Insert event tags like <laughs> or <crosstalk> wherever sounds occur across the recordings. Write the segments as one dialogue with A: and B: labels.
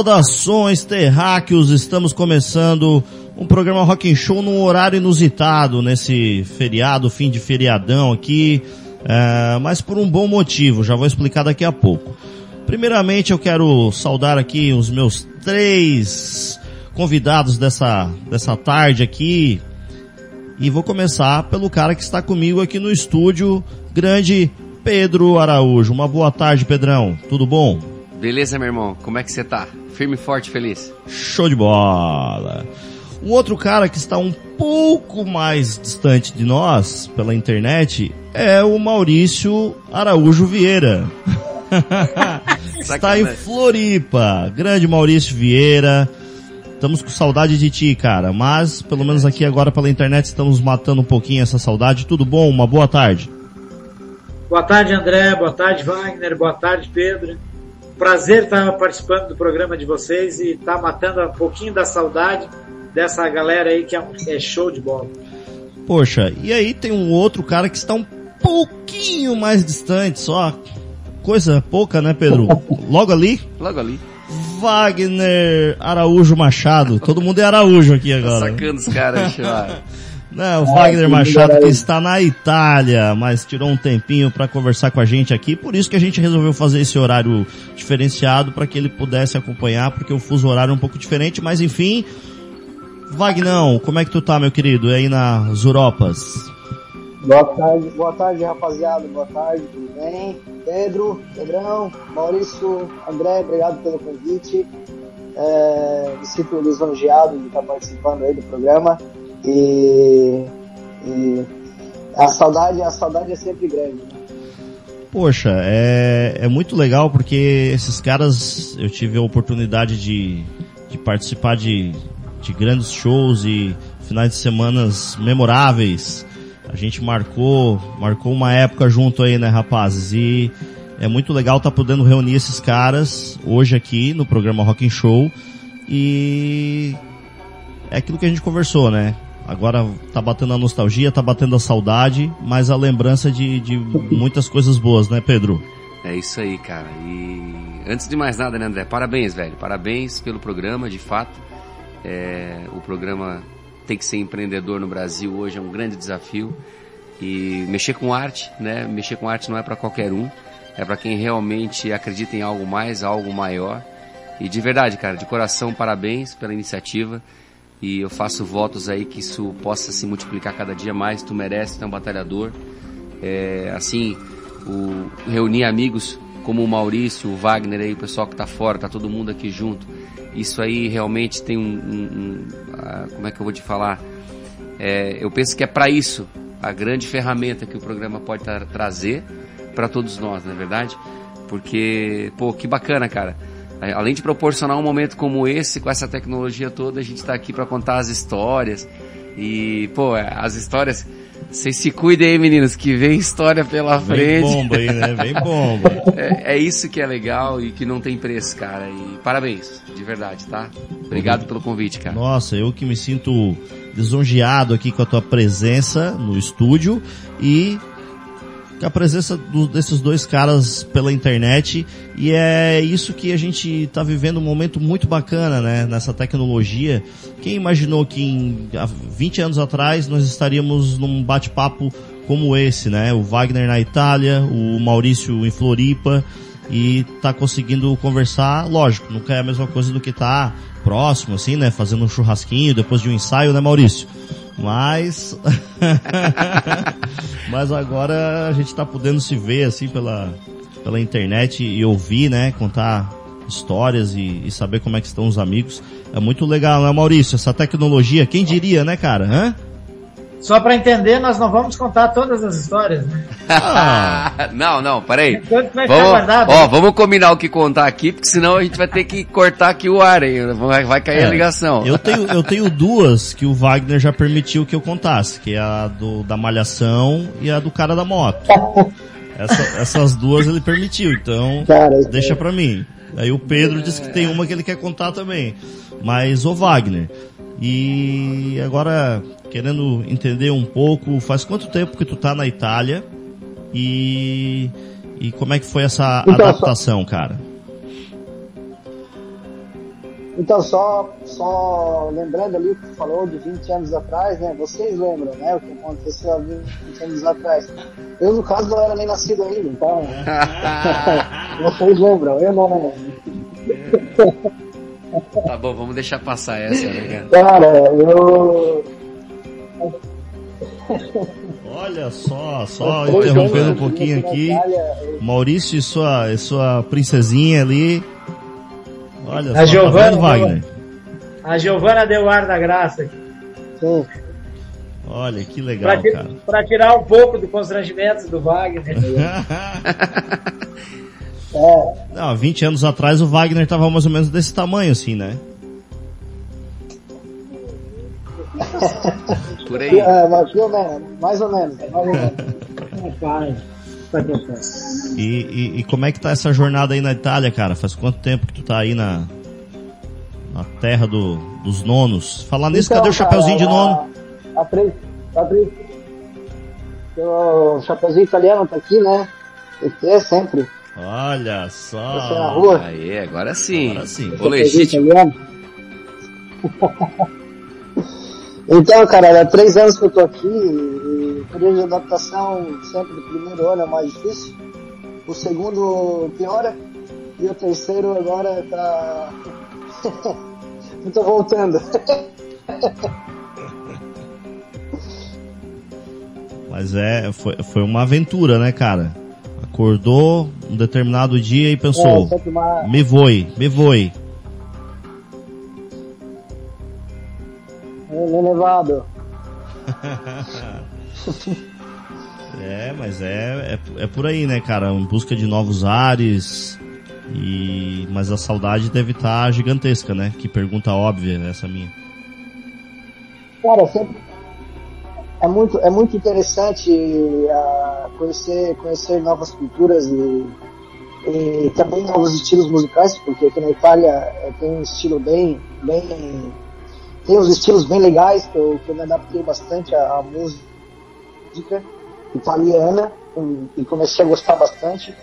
A: Saudações terráqueos, estamos começando um programa Rock and Show num horário inusitado nesse feriado, fim de feriadão aqui, é, mas por um bom motivo, já vou explicar daqui a pouco. Primeiramente eu quero saudar aqui os meus três convidados dessa, dessa tarde aqui, e vou começar pelo cara que está comigo aqui no estúdio, grande Pedro Araújo. Uma boa tarde, Pedrão. Tudo bom?
B: Beleza, meu irmão? Como é que você tá? Firme, forte, feliz?
A: Show de bola! Um outro cara que está um pouco mais distante de nós, pela internet, é o Maurício Araújo Vieira. <laughs> está em Floripa. Grande Maurício Vieira. Estamos com saudade de ti, cara. Mas, pelo menos aqui agora pela internet, estamos matando um pouquinho essa saudade. Tudo bom? Uma boa tarde.
C: Boa tarde, André. Boa tarde, Wagner. Boa tarde, Pedro. Prazer estar participando do programa de vocês e estar matando um pouquinho da saudade dessa galera aí que é, é show de bola.
A: Poxa, e aí tem um outro cara que está um pouquinho mais distante, só coisa pouca, né, Pedro? <laughs> Logo ali?
B: Logo ali.
A: Wagner Araújo Machado. Todo mundo é Araújo aqui agora.
B: Tá sacando os caras, <laughs>
A: Não, o Wagner Machado que está na Itália, mas tirou um tempinho para conversar com a gente aqui, por isso que a gente resolveu fazer esse horário diferenciado para que ele pudesse acompanhar, porque o fuso horário é um pouco diferente, mas enfim. Vagnão, como é que tu tá, meu querido, aí nas Europas?
D: Boa tarde, boa tarde, rapaziada. Boa tarde, tudo bem? Pedro, Pedrão, Maurício, André, obrigado pelo convite. É, me sinto lisonjeado de estar participando aí do programa. E, e a saudade, a saudade é sempre grande. Né?
A: Poxa, é, é muito legal porque esses caras, eu tive a oportunidade de, de participar de, de grandes shows e finais de semanas memoráveis. A gente marcou, marcou uma época junto aí, né, rapazes? E é muito legal estar tá podendo reunir esses caras hoje aqui no programa Rock and Show. E é aquilo que a gente conversou, né? Agora tá batendo a nostalgia, tá batendo a saudade, mas a lembrança de, de muitas coisas boas, né, Pedro?
B: É isso aí, cara. E antes de mais nada, né, André? Parabéns, velho. Parabéns pelo programa, de fato. É, o programa tem que ser empreendedor no Brasil hoje é um grande desafio. E mexer com arte, né? Mexer com arte não é para qualquer um. É para quem realmente acredita em algo mais, algo maior. E de verdade, cara, de coração, parabéns pela iniciativa. E eu faço votos aí que isso possa se multiplicar cada dia mais. Tu merece, tu é um batalhador. É, assim, o, reunir amigos como o Maurício, o Wagner aí, o pessoal que tá fora, tá todo mundo aqui junto. Isso aí realmente tem um, um, um como é que eu vou te falar? É, eu penso que é para isso a grande ferramenta que o programa pode tra trazer para todos nós, não é verdade? Porque, pô, que bacana, cara além de proporcionar um momento como esse, com essa tecnologia toda, a gente está aqui para contar as histórias. E, pô, é, as histórias. Vocês se cuidem aí, meninos, que vem história pela
A: vem
B: frente.
A: Vem bomba aí, né? Vem bomba. <laughs>
B: É, é, isso que é legal e que não tem preço, cara. E parabéns, de verdade, tá? Obrigado pelo convite, cara.
A: Nossa, eu que me sinto lisonjeado aqui com a tua presença no estúdio e a presença do, desses dois caras pela internet e é isso que a gente está vivendo um momento muito bacana, né? Nessa tecnologia. Quem imaginou que em, há 20 anos atrás nós estaríamos num bate-papo como esse, né? O Wagner na Itália, o Maurício em Floripa e tá conseguindo conversar, lógico, nunca é a mesma coisa do que tá próximo, assim, né? Fazendo um churrasquinho depois de um ensaio, né, Maurício? Mas. <laughs> Mas agora a gente está podendo se ver assim pela, pela internet e ouvir, né? Contar histórias e, e, saber como é que estão os amigos. É muito legal, né, Maurício? Essa tecnologia, quem diria, né, cara? Hã?
C: Só para entender, nós não vamos contar todas as histórias, né? <laughs>
B: Não, não, peraí. Vamos, ó, vamos combinar o que contar aqui, porque senão a gente vai ter que cortar aqui o ar, hein? Vai, vai cair é, a ligação.
A: Eu tenho, eu tenho duas que o Wagner já permitiu que eu contasse, que é a do, da Malhação e a do cara da moto. Essa, essas duas ele permitiu, então cara, deixa pra mim. Aí o Pedro disse que tem uma que ele quer contar também. Mas, o Wagner, e agora, querendo entender um pouco, faz quanto tempo que tu tá na Itália? E, e como é que foi essa então, adaptação, cara?
D: Então, só, só lembrando ali o que tu falou de 20 anos atrás, né? Vocês lembram, né? O que aconteceu há 20 anos atrás. Eu, no caso, não era nem nascido ainda, então. <laughs> vocês lembram, eu não lembro.
B: Tá bom, vamos deixar passar essa, né,
D: cara? Cara, eu.
A: Olha só, só interrompendo um pouquinho aqui. Maurício e sua, e sua princesinha ali. Olha
C: a
A: só, tá
C: Giovana,
A: tá Wagner?
C: A Giovana deu ar da graça.
D: Sim.
A: Olha, que legal,
C: pra,
A: cara.
C: Pra tirar um pouco do constrangimento do Wagner. <laughs> <laughs>
D: é.
A: Não, 20 anos atrás o Wagner tava mais ou menos desse tamanho, assim, né? <laughs>
B: Por aí.
D: É, mais ou menos, mais ou menos. Mais ou menos.
A: E, e, e, como é que tá essa jornada aí na Itália, cara? Faz quanto tempo que tu tá aí na, na terra do, dos nonos? Falar nisso,
D: Então,
A: cadê o chapeuzinho de nono?
D: A, a, a, o chapeuzinho italiano tá aqui, né? Esse é sempre.
A: Olha só.
D: rua.
B: Aí, agora sim.
A: Agora sim.
B: O legítimo. <laughs>
D: Então, cara, há três anos que eu tô aqui e o período de adaptação sempre do primeiro ano é mais difícil. O segundo piora e o terceiro agora tá. <laughs> eu tô voltando. <laughs>
A: Mas é, foi, foi uma aventura, né, cara? Acordou um determinado dia e
D: É,
A: pensou,
D: sempre uma...
A: me voe, me voe.
D: É. <laughs>
A: É, mas é, é, é por aí, né, cara? Em busca de novos ares. E mas a saudade deve estar gigantesca, né? Que pergunta óbvia essa minha.
D: Cara, sempre é muito, é muito interessante uh, conhecer, conhecer novas culturas e, e também novos estilos musicais, porque aqui na Itália eh, tem um estilo bem, bem tem uns estilos bem legais que eu, que eu me adaptei bastante à, música italiana e, e comecei a gostar bastante.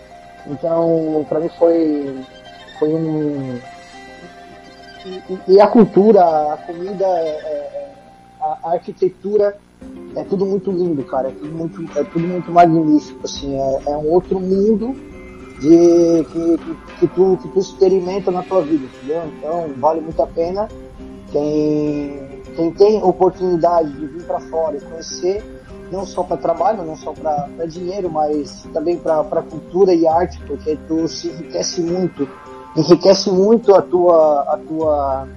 D: Então, para mim foi, foi um e, e a cultura, a comida, é, é, a, a arquitetura é tudo muito lindo, cara. É tudo muito, é tudo muito magnífico, assim. É, é um outro mundo de que, que, que, tu, que tu experimenta na tua vida, entendeu? Então vale muito a pena quem, quem tem oportunidade de vir para fora e conhecer, não só para trabalho, não só para dinheiro, mas também para cultura e arte, porque tu se enriquece muito, enriquece muito a tua, a tua,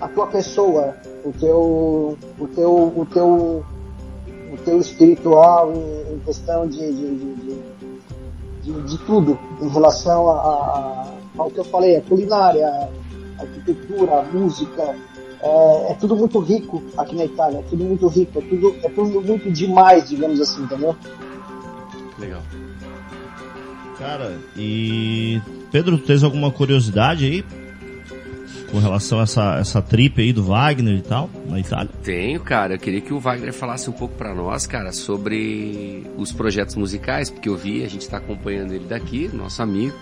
D: a tua pessoa, o teu, o teu, o teu, o teu espiritual em, em questão de, de, de, de, de tudo em relação a, a, ao que eu falei, a culinária, arquitetura, a música, é, é, tudo muito rico aqui na Itália, é tudo muito rico, é tudo, é tudo muito demais, digamos assim, entendeu?
B: Legal.
A: Cara, e Pedro, tu tens alguma curiosidade aí com relação a essa, essa trip aí do Wagner e tal, na Itália?
B: Tenho, cara. Eu queria que o Wagner falasse um pouco para nós, cara, sobre os projetos musicais, porque eu vi, a gente está acompanhando ele daqui, nosso amigo,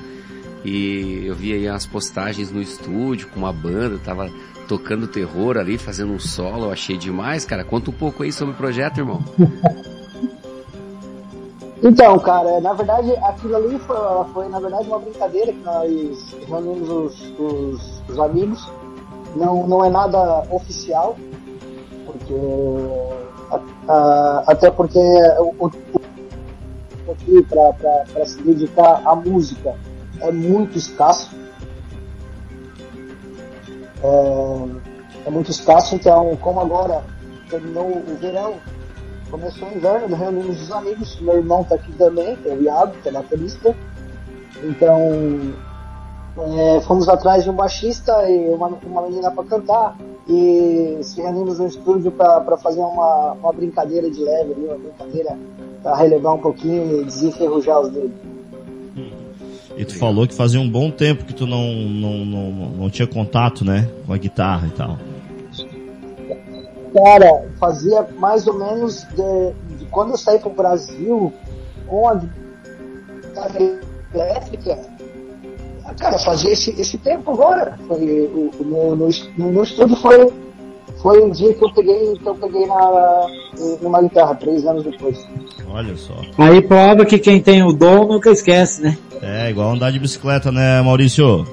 B: e eu vi aí as postagens no estúdio com uma banda, tava tocando terror ali, fazendo um solo, eu achei demais, cara. Conta um pouco aí sobre o projeto, irmão. <laughs>
D: Então, cara, na verdade, aquilo ali foi, foi na verdade, uma brincadeira que nós reunimos os, os, os amigos. Não, não é nada oficial, porque a, até porque o, o aqui para se dedicar à música é muito escasso. É, é muito escasso, então como agora terminou o verão, começou o inverno, reunimos os amigos, meu irmão tá aqui também, que é o Iago, que é baterista. Então é, fomos atrás de um baixista e uma, uma menina para cantar e se reunimos no estúdio para fazer uma, uma brincadeira de leve, uma brincadeira para relevar um pouquinho e desenferrujar os dedos.
A: E tu falou que fazia um bom tempo que tu não, não, não, não tinha contato, né? Com a guitarra e tal.
D: Cara, fazia mais ou menos de, de quando eu saí pro Brasil com a guitarra elétrica, Cara, fazer esse, esse tempo agora. Foi, o, no, no, estúdio foi, foi um dia que eu peguei, que eu peguei na, numa guitarra, três anos depois.
A: Olha só.
C: Aí prova que quem tem o dom nunca esquece, né?
A: É, igual andar de bicicleta, né, Maurício?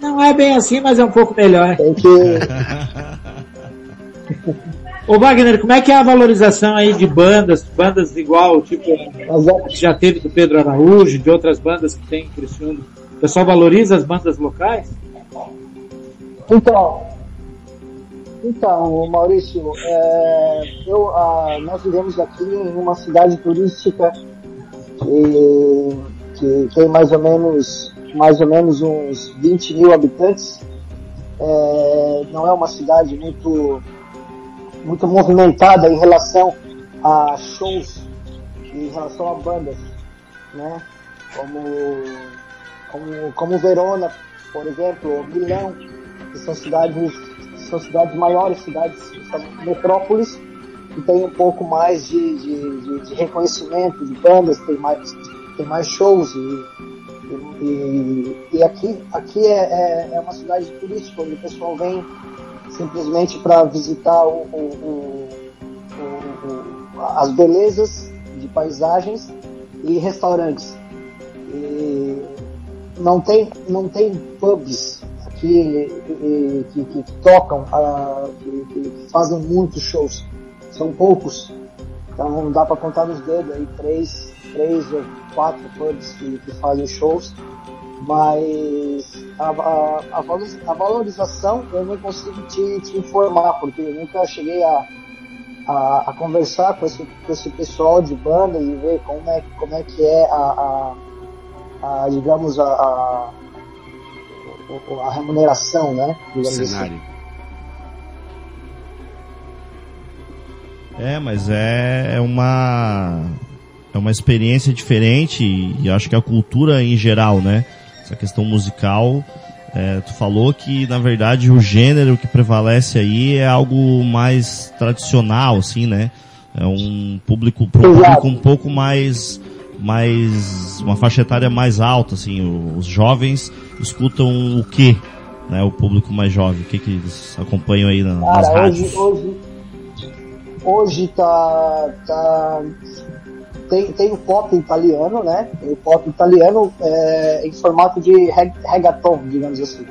C: Não é bem assim, mas é um pouco melhor.
D: Tem que. <laughs>
C: Ô Wagner, como é que é a valorização aí de bandas, bandas igual, tipo, que já teve do Pedro Araújo, de outras bandas que tem em Criciúma? O pessoal valoriza as bandas locais?
D: Então, então, Maurício, é, eu, ah, nós vivemos aqui em uma cidade turística que, que tem mais ou menos, mais ou menos uns 20 mil habitantes. É, não é uma cidade muito muito movimentada em relação a shows, em relação a bandas, né? Como, como, como Verona, por exemplo, ou Milão, que são cidades, são cidades maiores, cidades, metrópoles, que tem um pouco mais de, de, de, de reconhecimento de bandas, tem mais, tem mais shows e, e, e aqui, aqui é, é, é uma cidade turística, onde o pessoal vem simplesmente para visitar o, o, o, as belezas de paisagens e restaurantes. E não tem, não tem pubs que, que, que tocam, que, que, fazem muitos shows. São poucos. Então não dá para contar nos dedos aí três, três ou quatro pubs que, que fazem shows mas a, a, a, valorização eu não consigo te, te, informar, porque eu nunca cheguei a, a, a, conversar com esse, com esse pessoal de banda e ver como é, como é que é a, a, digamos, a, a, remuneração, né?
B: Assim. Cenário.
A: Assim. É, mas é, é uma é uma experiência diferente e acho que a cultura em geral, né? essa questão musical. É, tu falou que na verdade o gênero que prevalece aí é algo mais tradicional, assim, né? É um público, um público um pouco mais, mais, uma faixa etária mais alta, assim. Os jovens escutam o que, né? O público mais jovem, o que que eles acompanham aí nas Cara, rádios?
D: Hoje, hoje, hoje tá, tá tem, tem o pop italiano, né? O pop italiano é, em formato de reg reggaeton, digamos assim.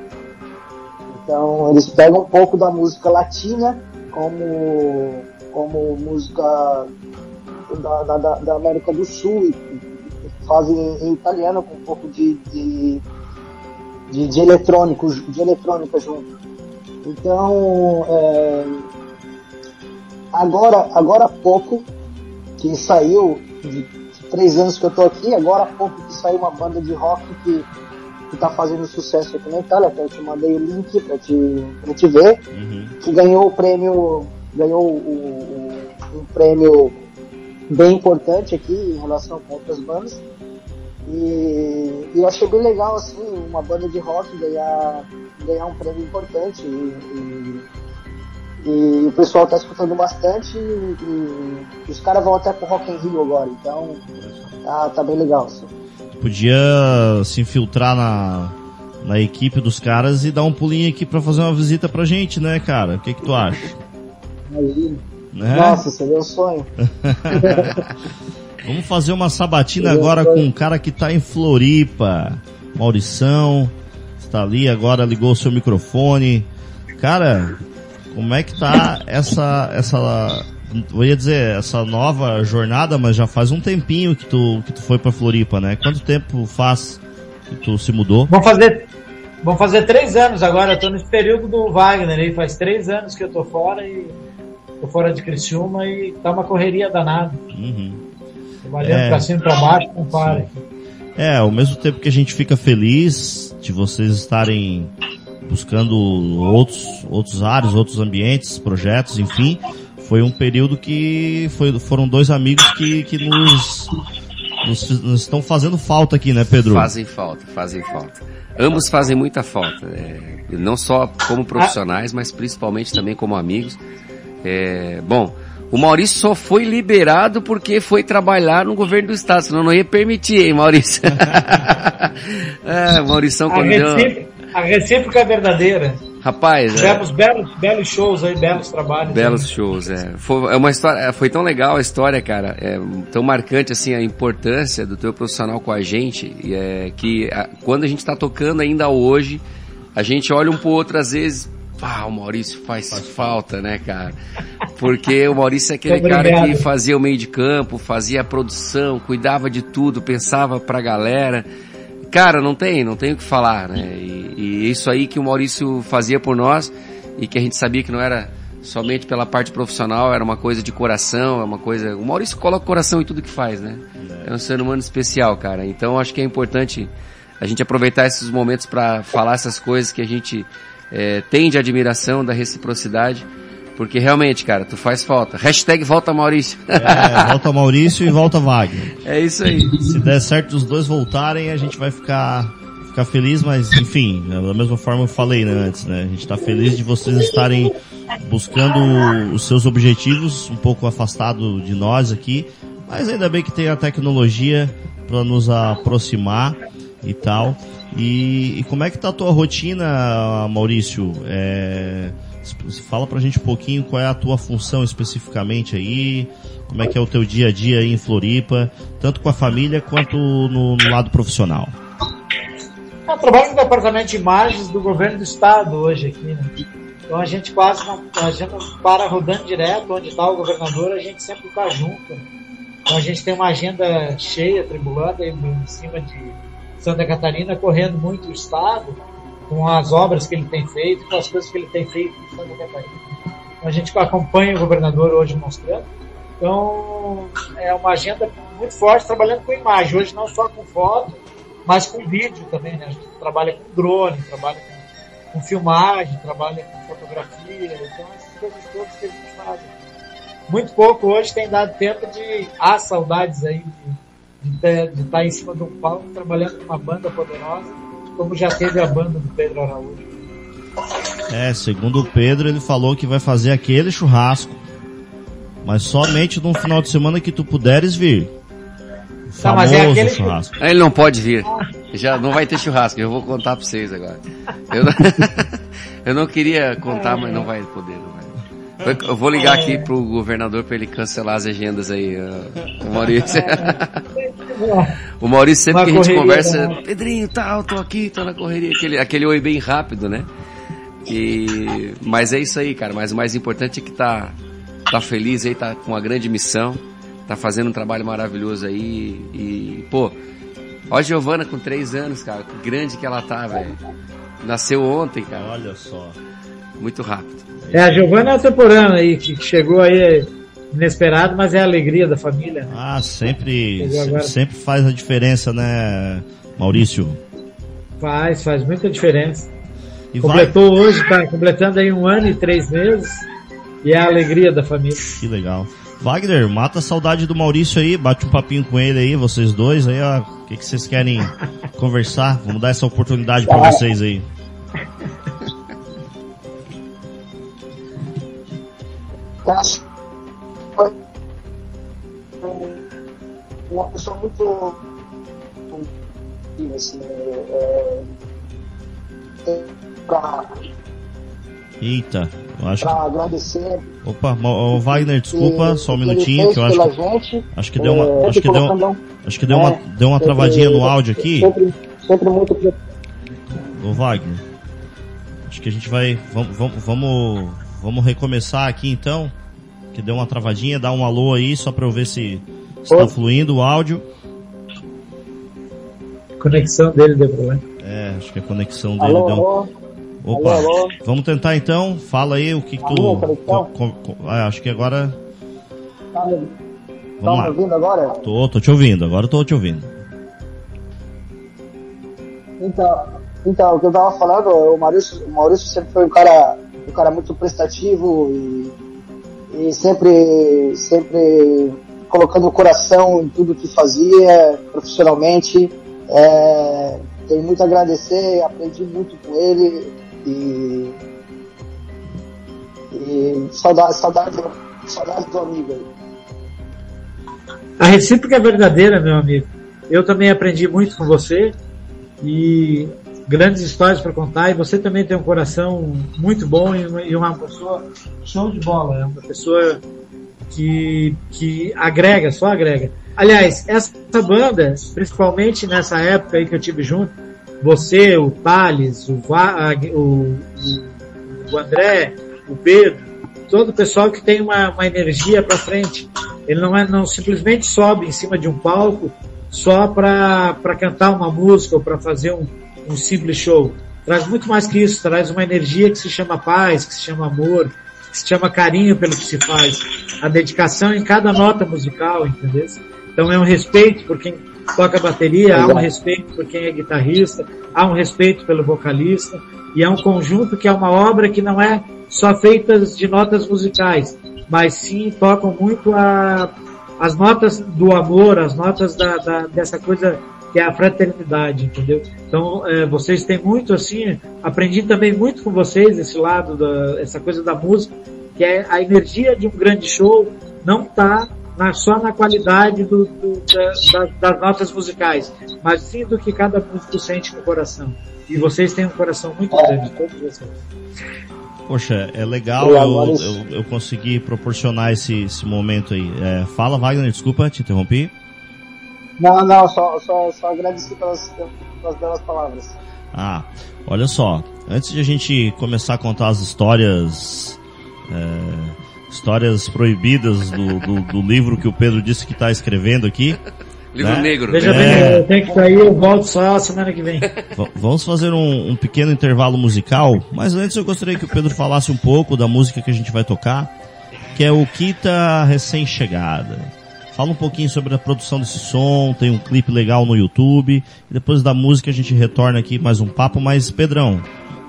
D: Então eles pegam um pouco da música latina como, como música da, da, da América do Sul e fazem em italiano com um pouco de, de, de, de eletrônico, de eletrônica junto. Então é, agora, agora há pouco que saiu de, três anos que eu tô aqui, agora há pouco que saiu uma banda de rock que, que tá fazendo sucesso aqui na Itália, até eu te mandei o link pra te, pra te ver, uhum. que ganhou o prêmio, ganhou o, o, um prêmio bem importante aqui em relação com outras bandas. E, e, eu achei bem legal assim, uma banda de rock ganhar, ganhar um prêmio importante e, e e o pessoal tá escutando bastante e, os caras vão até pro Rock in Rio agora, então tá, tá bem legal. Assim.
A: Podia se infiltrar na, na equipe dos caras e dar um pulinho aqui pra fazer uma visita pra gente, né, cara? O que que tu acha?
D: Imagina. Né? Nossa, seria um sonho. <laughs>
A: Vamos fazer uma sabatina agora com um cara que tá em Floripa. Maurição, está ali agora, ligou o seu microfone. Cara, como é que tá essa, essa, eu ia dizer, essa nova jornada, mas já faz um tempinho que tu, que tu foi pra Floripa, né? Quanto tempo faz que tu se mudou?
C: Vamos fazer, vamos fazer três anos agora, eu tô nesse período do Wagner aí, faz três anos que eu tô fora e tô fora de Criciúma e tá uma correria danada. Uhum. Trabalhando é, pra cima e pra baixo, não para.
A: É, ao mesmo tempo que a gente fica feliz de vocês estarem buscando outros, outros áreas, outros ambientes, projetos, enfim. Foi um período que foi, foram dois amigos que, que nos, nos, nos estão fazendo falta aqui, né, Pedro?
B: Fazem falta, fazem falta. Ambos fazem muita falta, é, não só como profissionais, mas principalmente também como amigos. É, bom, O Maurício só foi liberado porque foi trabalhar no governo do estado, senão não ia permitir, hein, Maurício? <laughs> é, Maurício,
C: a, recíproca, a recíproca é verdadeira.
B: Rapaz,
C: tivemos é... belos, belos shows aí, belos trabalhos.
B: Belos aí. shows, é. Foi é uma história, é, foi tão legal a história, cara, é tão marcante assim a importância do teu profissional com a gente, e é que a, quando a gente está tocando ainda hoje, a gente olha um pro outro às vezes, ah, o Maurício faz, faz falta, né, cara? Porque o Maurício é aquele cara que fazia o meio de campo, fazia a produção, cuidava de tudo, pensava pra galera. Cara, não tem, não tem o que falar, né? E, e isso aí que o Maurício fazia por nós e que a gente sabia que não era somente pela parte profissional, era uma coisa de coração, é uma coisa. O Maurício coloca coração em tudo que faz, né? É um ser humano especial, cara. Então acho que é importante a gente aproveitar esses momentos para falar essas coisas que a gente é, tem de admiração, da reciprocidade. Porque realmente, cara, tu faz falta. Hashtag volta Maurício.
A: É, volta Maurício e volta Wagner.
B: É isso aí.
A: Se der certo os dois voltarem, a gente vai ficar, ficar feliz, mas enfim, da mesma forma eu falei né, antes, né? A gente tá feliz de vocês estarem buscando os seus objetivos, um pouco afastado de nós aqui, mas ainda bem que tem a tecnologia para nos aproximar e tal. E, e, como é que tá a tua rotina, Maurício? É Fala pra gente um pouquinho qual é a tua função especificamente aí, como é que é o teu dia a dia aí em Floripa, tanto com a família quanto no, no lado profissional.
C: Eu trabalho no departamento de imagens do governo do estado hoje aqui, né? Então a gente quase a gente não para rodando direto onde está o governador, a gente sempre está junto. Então a gente tem uma agenda cheia, tribulando aí em cima de Santa Catarina, correndo muito o estado com as obras que ele tem feito, com as coisas que ele tem feito em Santa Catarina. Então, a gente acompanha o governador hoje mostrando. Então, é uma agenda muito forte trabalhando com imagem. Hoje não só com foto, mas com vídeo também. Né? A gente trabalha com drone, trabalha com, com filmagem, trabalha com fotografia. Então, essas coisas todas que a gente faz. Muito pouco hoje tem dado tempo de... Há saudades aí de, de, de estar em cima de um palco trabalhando com uma banda poderosa como já teve a banda do Pedro Araújo.
A: É, segundo o Pedro, ele falou que vai fazer aquele churrasco, mas somente no final de semana que tu puderes vir. O tá, mas é aquele churrasco.
B: Ele não pode vir. Já não vai ter churrasco, eu vou contar pra vocês agora. Eu não, <laughs> eu não queria contar, mas não vai poder. Não vai. Eu vou ligar aqui pro governador para ele cancelar as agendas aí, o Maurício. <laughs> <laughs> o Maurício sempre que a gente conversa, né? Pedrinho, tal, tô aqui, tô na correria, aquele, aquele oi bem rápido, né? E, mas é isso aí, cara, mas o mais importante é que tá, tá feliz aí, tá com uma grande missão, tá fazendo um trabalho maravilhoso aí e, pô, ó a Giovana com três anos, cara, que grande que ela tá, velho. Nasceu ontem, cara.
A: Olha só.
B: Muito rápido.
C: É, a Giovana é temporânea aí, que chegou aí inesperado, mas é a alegria da família. Né?
A: Ah, sempre, sempre faz a diferença, né, Maurício?
C: Faz, faz muita diferença. E Completou vai... hoje, tá completando aí um ano e três meses, e é a alegria da família.
A: Que legal. Wagner, mata a saudade do Maurício aí, bate um papinho com ele aí, vocês dois aí, ó. O que, que vocês querem <laughs> conversar? Vamos dar essa oportunidade para vocês aí.
D: acho uma pessoa muito assim, é, pra,
A: Eita, eu acho
D: pra agradecer.
A: Opa, o Wagner, desculpa, só um minutinho que eu acho que, gente, acho que deu uma, é, acho que deu, acho que deu uma, é, deu uma travadinha no áudio aqui.
D: Sempre, sempre muito.
A: Ô Wagner, acho que a gente vai, vamos, vamos, vamos, vamos recomeçar aqui então que deu uma travadinha, dá um alô aí só para eu ver se está fluindo o áudio.
C: conexão dele deu problema.
A: É, acho que a conexão dele alô, deu. Alô. Opa, alô, vamos tentar então. Fala aí o que, que tu. Co, co, co, ah, acho que agora.
D: Tá me, tá me ouvindo agora?
A: Tô, tô te ouvindo, agora tô te ouvindo.
D: Então, então, o que eu tava falando, o Maurício, o Maurício sempre foi um cara, um cara muito prestativo e e sempre, sempre colocando o coração em tudo que fazia profissionalmente. É, tenho muito a agradecer, aprendi muito com ele e, e saudade, saudade, Saudades do amigo.
C: A recíproca é verdadeira, meu amigo. Eu também aprendi muito com você e grandes histórias para contar. E você também tem um coração muito bom e uma pessoa show de bola. É uma pessoa que, que agrega, só agrega. Aliás, essa banda, principalmente nessa época aí que eu tive junto, você, o Thales, o, o, o André, o Pedro, todo o pessoal que tem uma, uma energia para frente. Ele não é não simplesmente sobe em cima de um palco só para cantar uma música ou para fazer um, um simples show. Traz muito mais que isso, traz uma energia que se chama paz, que se chama amor, que se chama carinho pelo que se faz. A dedicação em cada nota musical, entendeu? Então é um respeito por quem toca bateria, há um respeito por quem é guitarrista, há um respeito pelo vocalista, e é um conjunto que é uma obra que não é só feita de notas musicais, mas sim tocam muito a, as notas do amor, as notas da, da, dessa coisa que é a fraternidade, entendeu? Então, é, vocês têm muito assim, aprendi também muito com vocês esse lado da, essa coisa da música, que é a energia de um grande show não está na, só na qualidade do, do, da, das notas musicais, mas sim do que cada músico sente no coração. E vocês têm um coração muito grande, todos vocês.
A: Poxa, é legal eu, eu, eu conseguir proporcionar esse, esse momento aí. É, fala, Wagner, desculpa, te interrompi.
D: Não, não, só, só, só agradeci pelas, pelas belas palavras.
A: Ah, olha só, antes de a gente começar a contar as histórias, é, histórias proibidas do, do, do, livro que o Pedro disse que está escrevendo aqui. <laughs>
B: Livro né? negro.
C: Veja é... bem, tem que sair, eu volto só semana que vem. <laughs>
A: vamos fazer um, um pequeno intervalo musical, mas antes eu gostaria que o Pedro falasse um pouco da música que a gente vai tocar, que é o Kita Recém-Chegada. Fala um pouquinho sobre a produção desse som, tem um clipe legal no YouTube. Depois da música a gente retorna aqui mais um papo. Mas, Pedrão,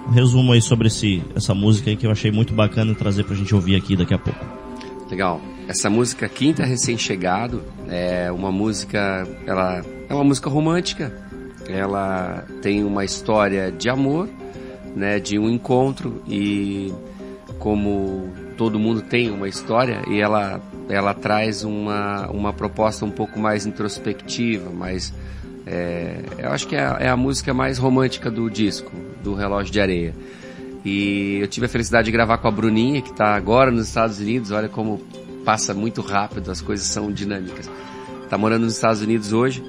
A: um resumo aí sobre esse, essa música aí que eu achei muito bacana trazer pra gente ouvir aqui daqui a pouco.
B: Legal. Essa música Quinta Recém-Chegado é uma música, ela é uma música romântica. Ela tem uma história de amor, né, de um encontro e como todo mundo tem uma história e ela ela traz uma, uma proposta um pouco mais introspectiva, mais é, eu acho que é a, é a, música mais romântica do disco, do Relógio de Areia. E eu tive a felicidade de gravar com a Bruninha, que está agora nos Estados Unidos. Olha como passa muito rápido, as coisas são dinâmicas. Está morando nos Estados Unidos hoje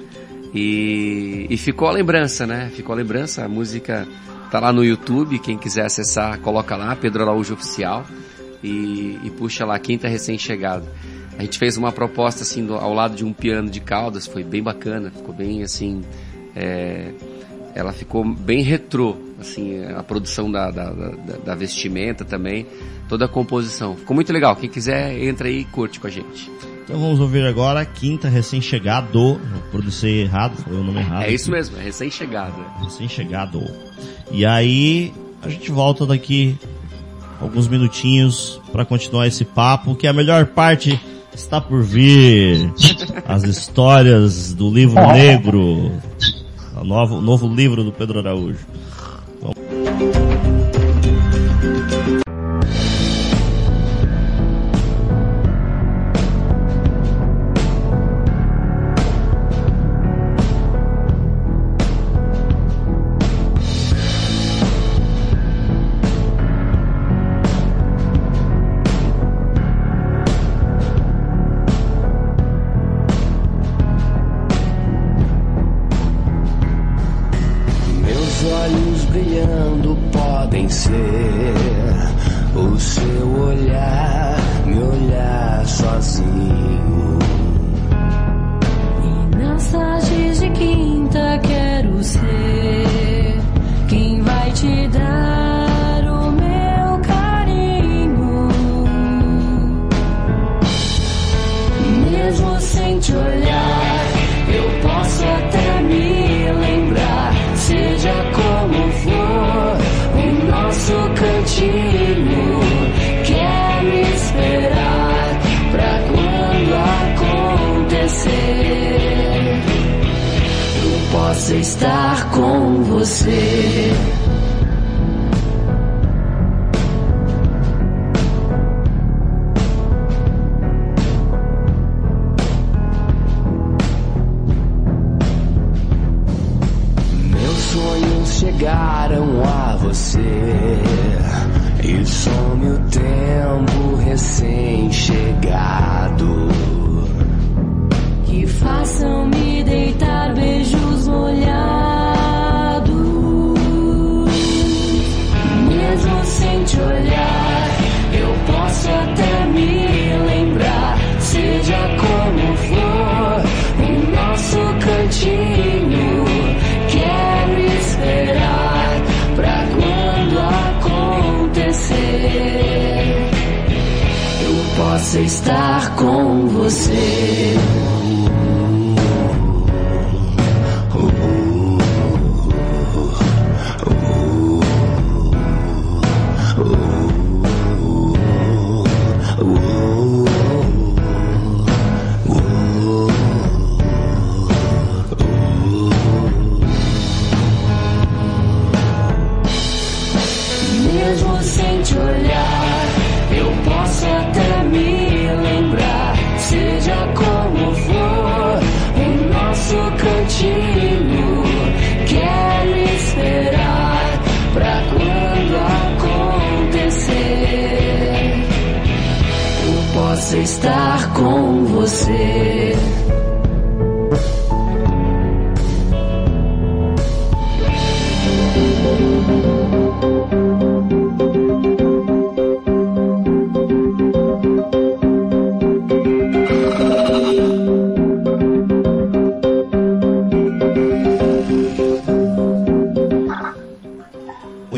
B: e, e ficou a lembrança, né? Ficou a lembrança. A música tá lá no YouTube. Quem quiser acessar, coloca lá, Pedro Araújo Oficial e, e puxa lá, quinta recém-chegado. A gente fez uma proposta assim do, ao lado de um piano de caudas, foi bem bacana, ficou bem assim, é, ela ficou bem retrô, assim, a produção da, da, da, da, vestimenta também, toda a composição. Ficou muito legal, quem quiser entra aí e curte com a gente.
A: Então vamos ouvir agora Quinta Recém-Chegado, produzi errado, foi o nome errado.
B: É isso mesmo, é recém-chegado.
A: Recém-chegado. E aí, a gente volta daqui alguns minutinhos para continuar esse papo, que a melhor parte está por vir. As histórias do livro <laughs> negro, o novo, novo livro do Pedro Araújo.
E: cantinho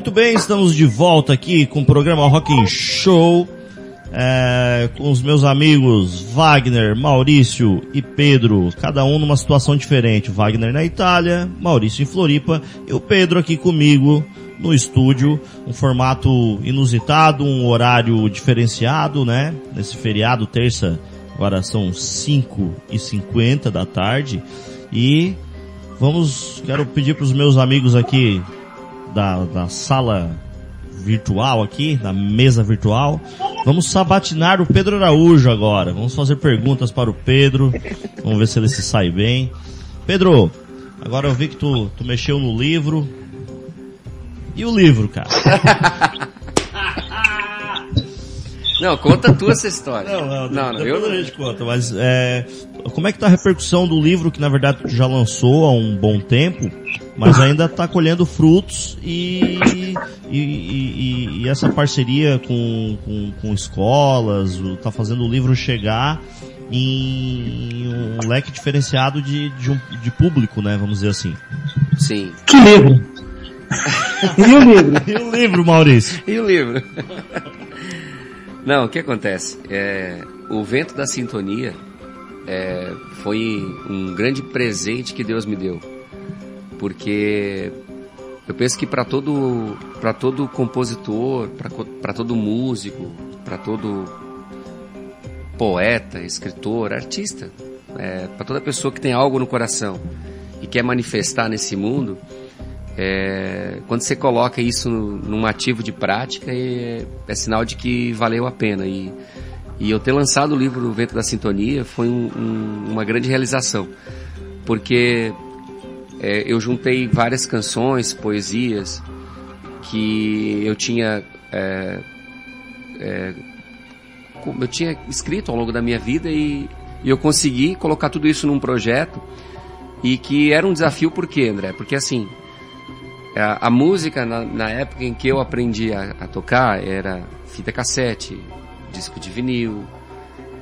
A: Muito bem, estamos de volta aqui com o programa Rock Show. é, com os meus amigos Wagner, Maurício e Pedro, cada um numa situação diferente. Wagner na Itália, Maurício em Floripa e o Pedro aqui comigo no estúdio. Um formato inusitado, um horário diferenciado, né? Nesse feriado, terça, agora são 5 e 50 da tarde. E vamos, quero pedir para os meus amigos aqui da, da sala virtual aqui, da mesa virtual. Vamos sabatinar o Pedro Araújo agora. Vamos fazer perguntas para o Pedro. Vamos ver se ele se sai bem. Pedro, agora eu vi que tu, tu mexeu no livro. E o livro, cara? <laughs>
B: Não, conta tu essa história.
A: Não, não,
B: não, não
A: depois
B: eu
A: a gente conta, mas é, como é que tá a repercussão do livro que na verdade tu já lançou há um bom tempo, mas ainda está colhendo frutos e, e, e- e essa parceria com, com, com escolas, tá fazendo o livro chegar em um leque diferenciado de, de, um- de público, né, vamos dizer assim.
B: Sim.
D: Que livro! <laughs> e o livro?
A: E o livro, Maurício?
B: E o livro? Não, o que acontece? É, o vento da sintonia é, foi um grande presente que Deus me deu, porque eu penso que para todo para todo compositor, para todo músico, para todo poeta, escritor, artista, é, para toda pessoa que tem algo no coração e quer manifestar nesse mundo, é, quando você coloca isso num ativo de prática, é, é sinal de que valeu a pena. E, e eu ter lançado o livro Vento da Sintonia foi um- um- uma grande realização, porque é, eu juntei várias canções, poesias que eu tinha é, é, eu tinha escrito ao longo da minha vida e, e eu consegui colocar tudo isso num projeto e que era um desafio por quê, André? Porque assim, a, a música na, na época em que eu aprendi a, a tocar era fita cassete, disco de vinil.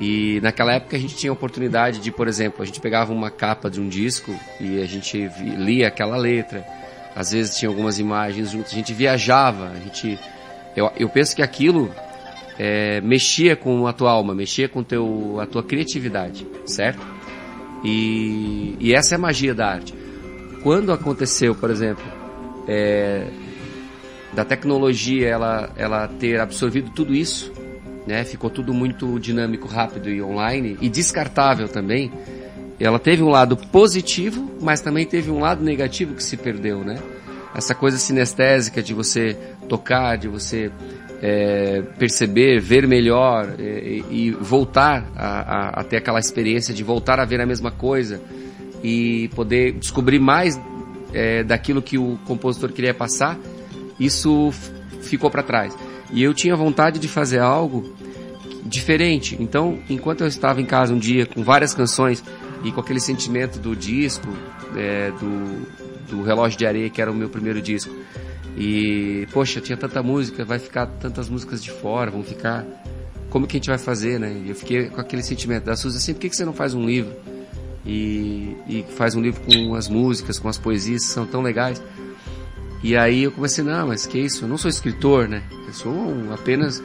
B: E naquela época a gente tinha a oportunidade de, por exemplo, a gente pegava uma capa de um disco e a gente lia aquela letra. Às vezes tinha algumas imagens juntas, a gente viajava, a gente eu, eu penso que aquilo é, mexia com a tua alma, mexia com teu, a tua criatividade, certo? E, e essa é a magia da arte. Quando aconteceu, por exemplo, é, da tecnologia ela, ela ter absorvido tudo isso, né? Ficou tudo muito dinâmico, rápido e online e descartável também. Ela teve um lado positivo, mas também teve um lado negativo que se perdeu, né? Essa coisa sinestésica de você tocar, de você é, perceber, ver melhor é, e, voltar a, a, a ter aquela experiência de voltar a ver a mesma coisa e poder descobrir mais é, daquilo que o compositor queria passar, isso ficou para trás. E eu tinha vontade de fazer algo diferente. Então, enquanto eu estava em casa um dia com várias canções e com aquele sentimento do disco, é, do, do Relógio de Areia, que era o meu primeiro disco, e, poxa, tinha tanta música, vai ficar tantas músicas de fora, vão ficar. Como que a gente vai fazer, né? E eu fiquei com aquele sentimento da Suzy assim: por que, que você não faz um livro? E, e faz um livro com as músicas, com as poesias que são tão legais. E aí eu comecei, não, mas que isso? Eu não sou escritor, né? Eu sou um- apenas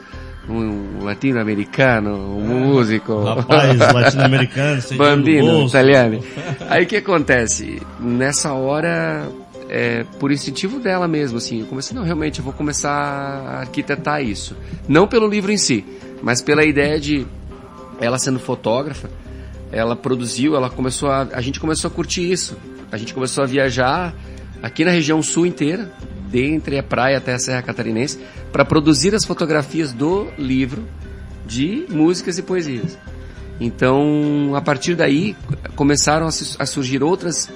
B: um latino-americano, um músico.
A: Rapaz, <laughs> latino-americano,
B: Bambino, italiano. Aí o que acontece? Nessa hora, é, por incentivo dela mesmo, assim, eu comecei, não, realmente, eu vou começar a arquitetar isso. Não pelo livro em si, mas pela ideia de ela sendo fotógrafa, ela produziu, ela começou a, a gente começou a curtir isso. A gente começou a viajar aqui na região sul inteira, dentre a praia até a Serra Catarinense, para produzir as fotografias do livro de músicas e poesias. Então, a partir daí, começaram a, su- a surgir outras,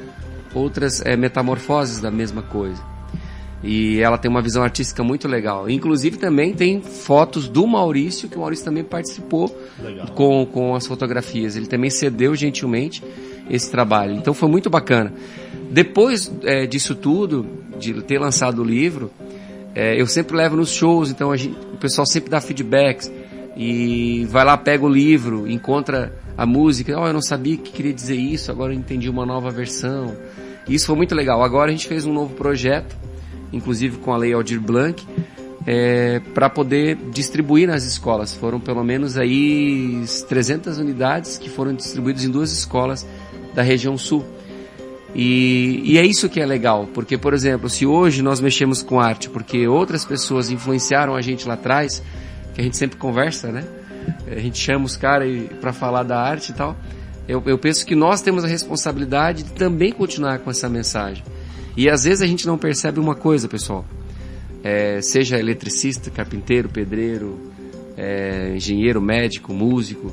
B: outras eh, metamorfoses da mesma coisa. E ela tem uma visão artística muito legal. Inclusive também tem fotos do Maurício, que o Maurício também participou
A: Legal.
B: com, com as fotografias. Ele também cedeu gentilmente esse trabalho. Então foi muito bacana. Depois eh, disso tudo, de ter lançado o livro, eh, eu sempre levo nos shows, então a gente- o pessoal sempre dá feedbacks e vai lá, pega o livro, encontra a música, oh, eu não sabia que queria dizer isso, agora eu entendi uma nova versão. Isso foi muito legal. Agora a gente fez um novo projeto, inclusive com a Lei Aldir Blanc, para poder distribuir nas escolas. Foram pelo menos aí 300 unidades que foram distribuídas em duas escolas da região sul. E, e é isso que é legal, porque, por exemplo, se hoje nós mexemos com arte porque outras pessoas influenciaram a gente lá atrás, que a gente sempre conversa, né? A gente chama os caras para falar da arte e tal. Eu, eu penso que nós temos a responsabilidade de também continuar com essa mensagem. E às vezes a gente não percebe uma coisa, pessoal. É, seja eletricista, carpinteiro, pedreiro, é, engenheiro, médico, músico.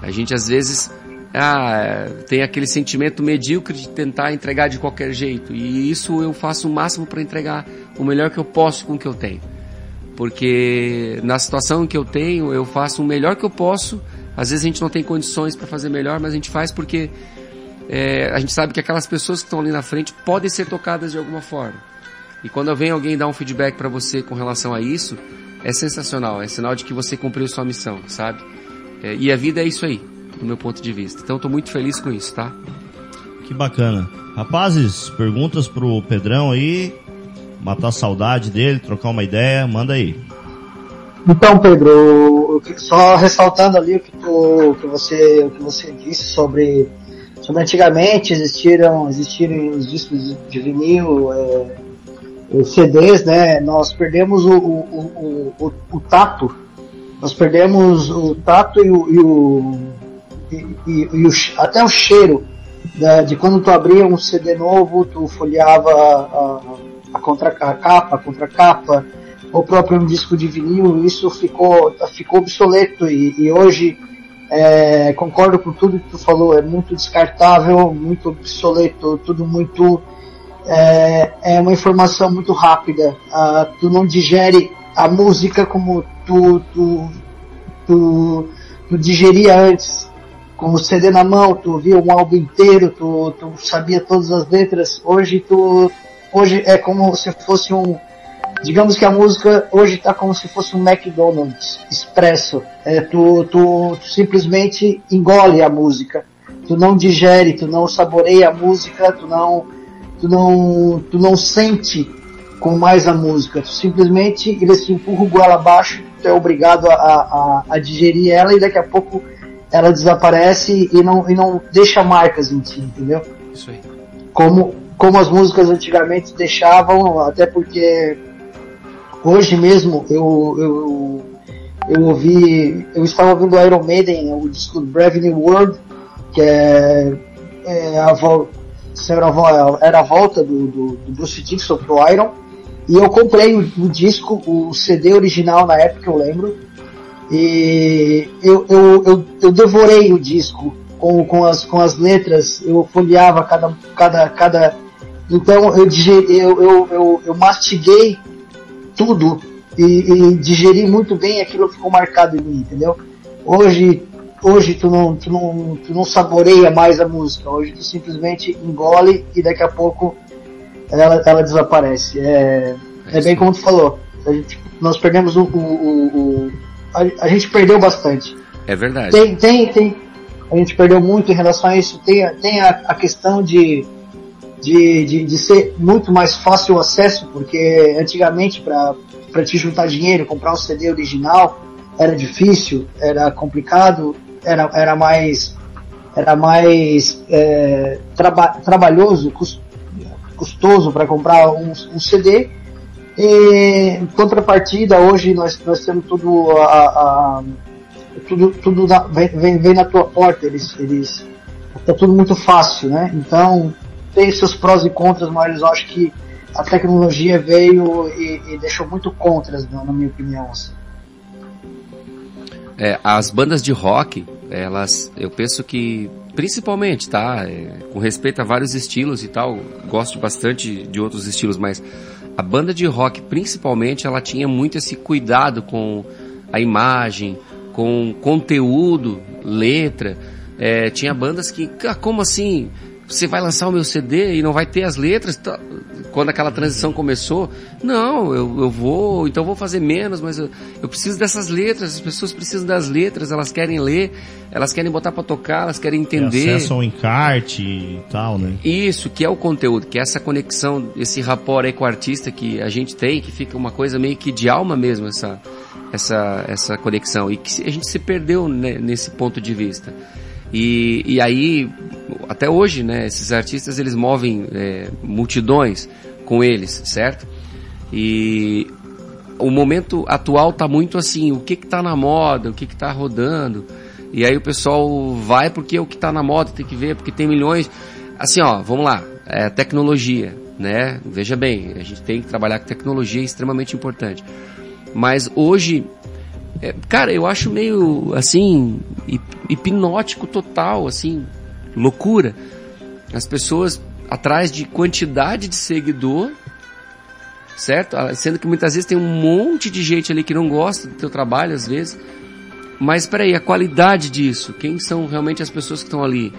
B: A gente às vezes ah, tem aquele sentimento medíocre de tentar entregar de qualquer jeito. E isso eu faço o máximo para entregar o melhor que eu posso com o que eu tenho. Porque na situação que eu tenho, eu faço o melhor que eu posso. Às vezes a gente não tem condições para fazer melhor, mas a gente faz porque é, a gente sabe que aquelas pessoas que estão ali na frente podem ser tocadas de alguma forma. E quando vem alguém dar um feedback para você com relação a isso, é sensacional, é sinal de que você cumpriu sua missão, sabe? É, e a vida é isso aí, do meu ponto de vista. Então estou muito feliz com isso, tá?
A: Que bacana. Rapazes, perguntas pro Pedrão aí, matar a saudade dele, trocar uma ideia, manda aí.
D: Então, Pedro, só ressaltando ali o que, tu, o que você, o que você disse sobre, sobre antigamente existiram, existiram os discos de- vinil, é, CDs, né? Nós perdemos o, o, o, o, o tato, nós perdemos o tato e o, e o, e, e- o até o cheiro da- de quando tu abria um CD novo, tu folheava a, a, contra, a capa, a contracapa, ou próprio um disco de vinil, isso ficou, ficou obsoleto e, e hoje é, concordo com tudo que tu falou, é muito descartável, muito obsoleto, tudo muito é, é uma informação muito rápida. Ah, tu não digere a música como tu, tu, tu, tu digeria antes. Com o CD na mão, tu via um álbum inteiro, tu, tu sabia todas as letras. Hoje tu, hoje é como se fosse um, digamos que a música hoje está como se fosse um McDonald's expresso. É, tu, tu, tu simplesmente engole a música. Tu não digere, tu não saboreia a música, tu não, tu não, tu não sente com mais a música. Tu simplesmente ele se empurra o goela abaixo, tu é obrigado a, a, a digerir ela e daqui a pouco ela desaparece e não, e não deixa marcas em ti, entendeu?
B: Isso aí.
D: como, como as músicas antigamente deixavam, até porque hoje mesmo eu, eu, eu ouvi, eu estava ouvindo Iron Maiden, o disco Brave New World, que é, é a vol- era a volta do, do, do Bruce Dixon pro Iron, e eu comprei o, o disco, o CD original na época, eu lembro, e eu, eu, eu, eu devorei o disco com, com, as, com as letras, eu folheava cada, cada, cada. Então eu, eu, eu, eu, eu mastiguei tudo e, e digeri muito bem aquilo ficou marcado em mim, entendeu? Hoje, hoje tu não, tu não, tu não saboreia mais a música, hoje tu simplesmente engole e daqui a pouco ela, ela desaparece. É, é bem como tu falou, a gente, nós perdemos o, o, o, o a, a gente perdeu bastante.
B: É verdade.
D: Tem, tem, tem. A gente perdeu muito em relação a isso. Tem, tem a, a questão de, de, de, de ser muito mais fácil o acesso, porque antigamente para te juntar dinheiro, comprar um CD original, era difícil, era complicado, era, era mais era mais é, traba trabalhoso, custoso para comprar um, um, CD. E, em contrapartida, hoje nós, nós temos tudo a, a tudo, tudo na, vem, vem na tua porta, eles, eles tá tudo muito fácil, né? Então tem seus prós e contras, mas eu acho que a tecnologia veio e, e deixou muito contras, na minha opinião. Assim.
B: É, as bandas de rock, elas, eu penso que, principalmente, tá, é, com respeito a vários estilos e tal, gosto bastante de outros estilos, mas a banda de rock, principalmente, ela tinha muito esse cuidado com a imagem, com conteúdo, letra. É, tinha bandas que, ah, como assim? Você vai lançar o meu CD e não vai ter as letras? Tá, quando aquela transição começou, não, eu, eu vou, então vou fazer menos, mas eu, eu preciso dessas letras, as pessoas precisam das letras, elas querem ler, elas querem botar para tocar, elas querem entender.
A: Acesso ao encarte e tal, né?
B: Isso, que é o conteúdo, que é essa conexão, esse rapport aí com o artista que a gente tem, que fica uma coisa meio que de alma mesmo, essa, essa, essa conexão, e que a gente se perdeu né, nesse ponto de vista. E, e aí, até hoje, né, esses artistas eles movem é, multidões, com eles, certo? E o momento atual tá muito assim, o que que tá na moda, o que que tá rodando. E aí o pessoal vai porque é o que tá na moda tem que ver, porque tem milhões. Assim, ó, vamos lá, é tecnologia, né? Veja bem, a gente tem que trabalhar com tecnologia, é extremamente importante. Mas hoje, é, cara, eu acho meio assim, hipnótico total, assim, loucura. As pessoas atrás de quantidade de seguidor, certo? Ah, sendo que muitas vezes tem um monte de gente ali que não gosta do teu trabalho, às vezes. Mas espera aí, a qualidade disso, quem são realmente as pessoas que estão ali?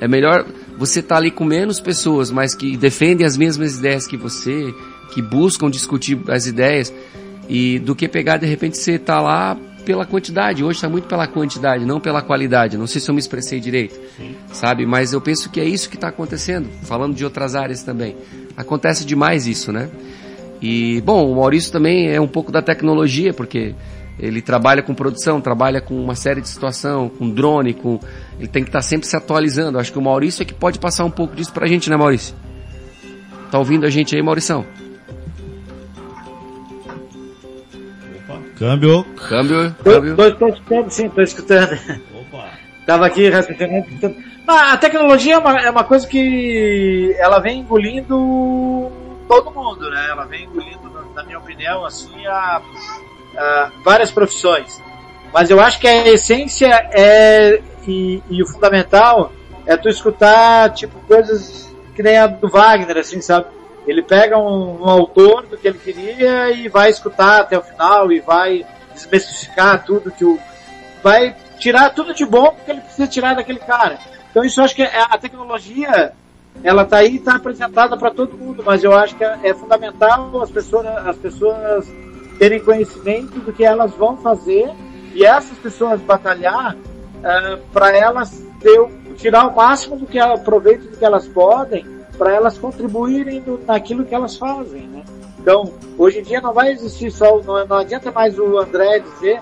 B: É melhor você estar tá ali com menos pessoas, mas que defendem as mesmas ideias que você, que buscam discutir as ideias, e do que pegar de repente você tá lá pela quantidade. Hoje está muito pela quantidade, não pela qualidade. Não sei se eu me expressei direito, Sim. sabe? Mas eu penso que é isso que está acontecendo. Falando de outras áreas também, acontece demais isso, né? E bom, o Maurício também é um pouco da tecnologia, porque ele trabalha com produção, trabalha com uma série de situação, com drone, com ele tem que estar tá sempre se atualizando. Acho que o Maurício é que pode passar um pouco disso pra gente, né, Maurício? Tá ouvindo a gente aí, Maurição?
A: Câmbio.
B: Câmbio. Câmbio.
C: Estou escutando, sim, estou escutando. Opa. Tava aqui respeitando. Ah, a tecnologia é uma, é uma coisa que ela vem engolindo todo mundo, né? Ela vem engolindo, na minha opinião, assim, a, a várias profissões. Mas eu acho que a essência é e, e, o fundamental é tu escutar tipo coisas que nem a do Wagner, assim, sabe? Ele pega um, um, autor do que ele queria e vai escutar até o final e vai desmistificar tudo que o. vai tirar tudo de bom que ele precisa tirar daquele cara. Então isso eu acho que é, a tecnologia ela tá aí está apresentada para todo mundo, mas eu acho que é, é, fundamental as pessoas, as pessoas terem conhecimento do que elas vão fazer e essas pessoas batalhar uh, é, para elas ter, tirar o máximo do que proveito do que elas podem para elas contribuírem no, naquilo que elas fazem, né? Então, hoje em dia não vai existir só, não, não adianta mais o André dizer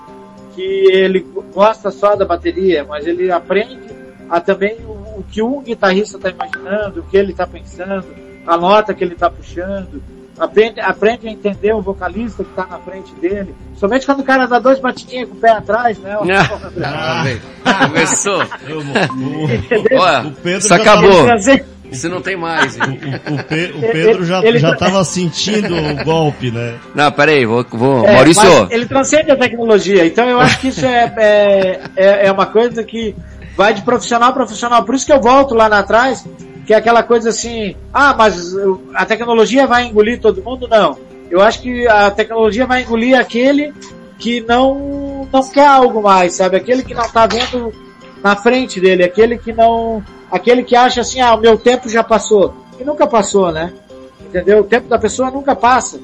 C: que ele gosta só da bateria, mas ele aprende a também o, o que um guitarrista está imaginando, o que ele está pensando, a nota que ele está puxando, aprende, aprende a entender o vocalista que está na frente dele. Somente quando o cara dá dois batidinhas com o pé atrás, né? <laughs>
B: Ah, começou. Olha, o Pedro isso acabou. Você não tem mais.
A: O, o, o, Pe, o Pedro já, ele, já tava sentindo o golpe, né?
B: Não, peraí, vou, vou. É, Maurício.
C: Ele transcende a tecnologia, então eu acho que isso é, é, é, é uma coisa que vai de profissional a profissional. Por isso que eu volto lá atrás, que é aquela coisa assim, ah, mas a tecnologia vai engolir todo mundo? Não. Eu acho que a tecnologia vai engolir aquele que não, não quer algo mais, sabe? Aquele que não está vendo na frente dele, aquele que não aquele que acha assim, ah, o meu tempo já passou. E nunca passou, né? Entendeu? O tempo da pessoa nunca passa.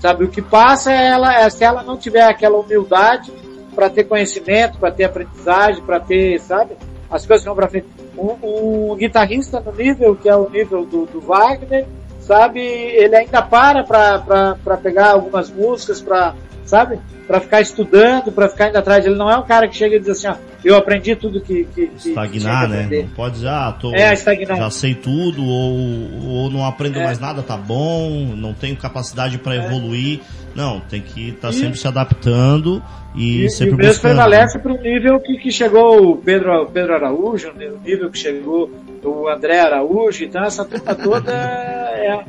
C: Sabe? O que passa é ela, é se ela não tiver aquela humildade para ter conhecimento, para ter aprendizagem, para ter, sabe? As coisas vão para frente. Um, um, guitarrista no nível que é o nível do, do Wagner, sabe? Ele ainda para para pegar algumas músicas, para sabe? Para ficar estudando, para ficar indo atrás. Ele não é um cara que chega e diz assim, ó, eu aprendi tudo que, que, que
A: Estagnar,
C: que
A: né? Não pode dizer, ah, tô,
C: É, estagnar.
A: já sei tudo, ou, ou não aprendo
C: É.
A: mais nada, tá bom, não tenho capacidade para evoluir. Não, tem que estar
C: E-
A: sempre se adaptando e,
C: E, e
A: sempre
C: o mesmo
A: buscando.
C: prevalece para o nível que, que chegou o Pedro, Pedro Araújo, o nível que chegou o André Araújo, então essa turma toda é,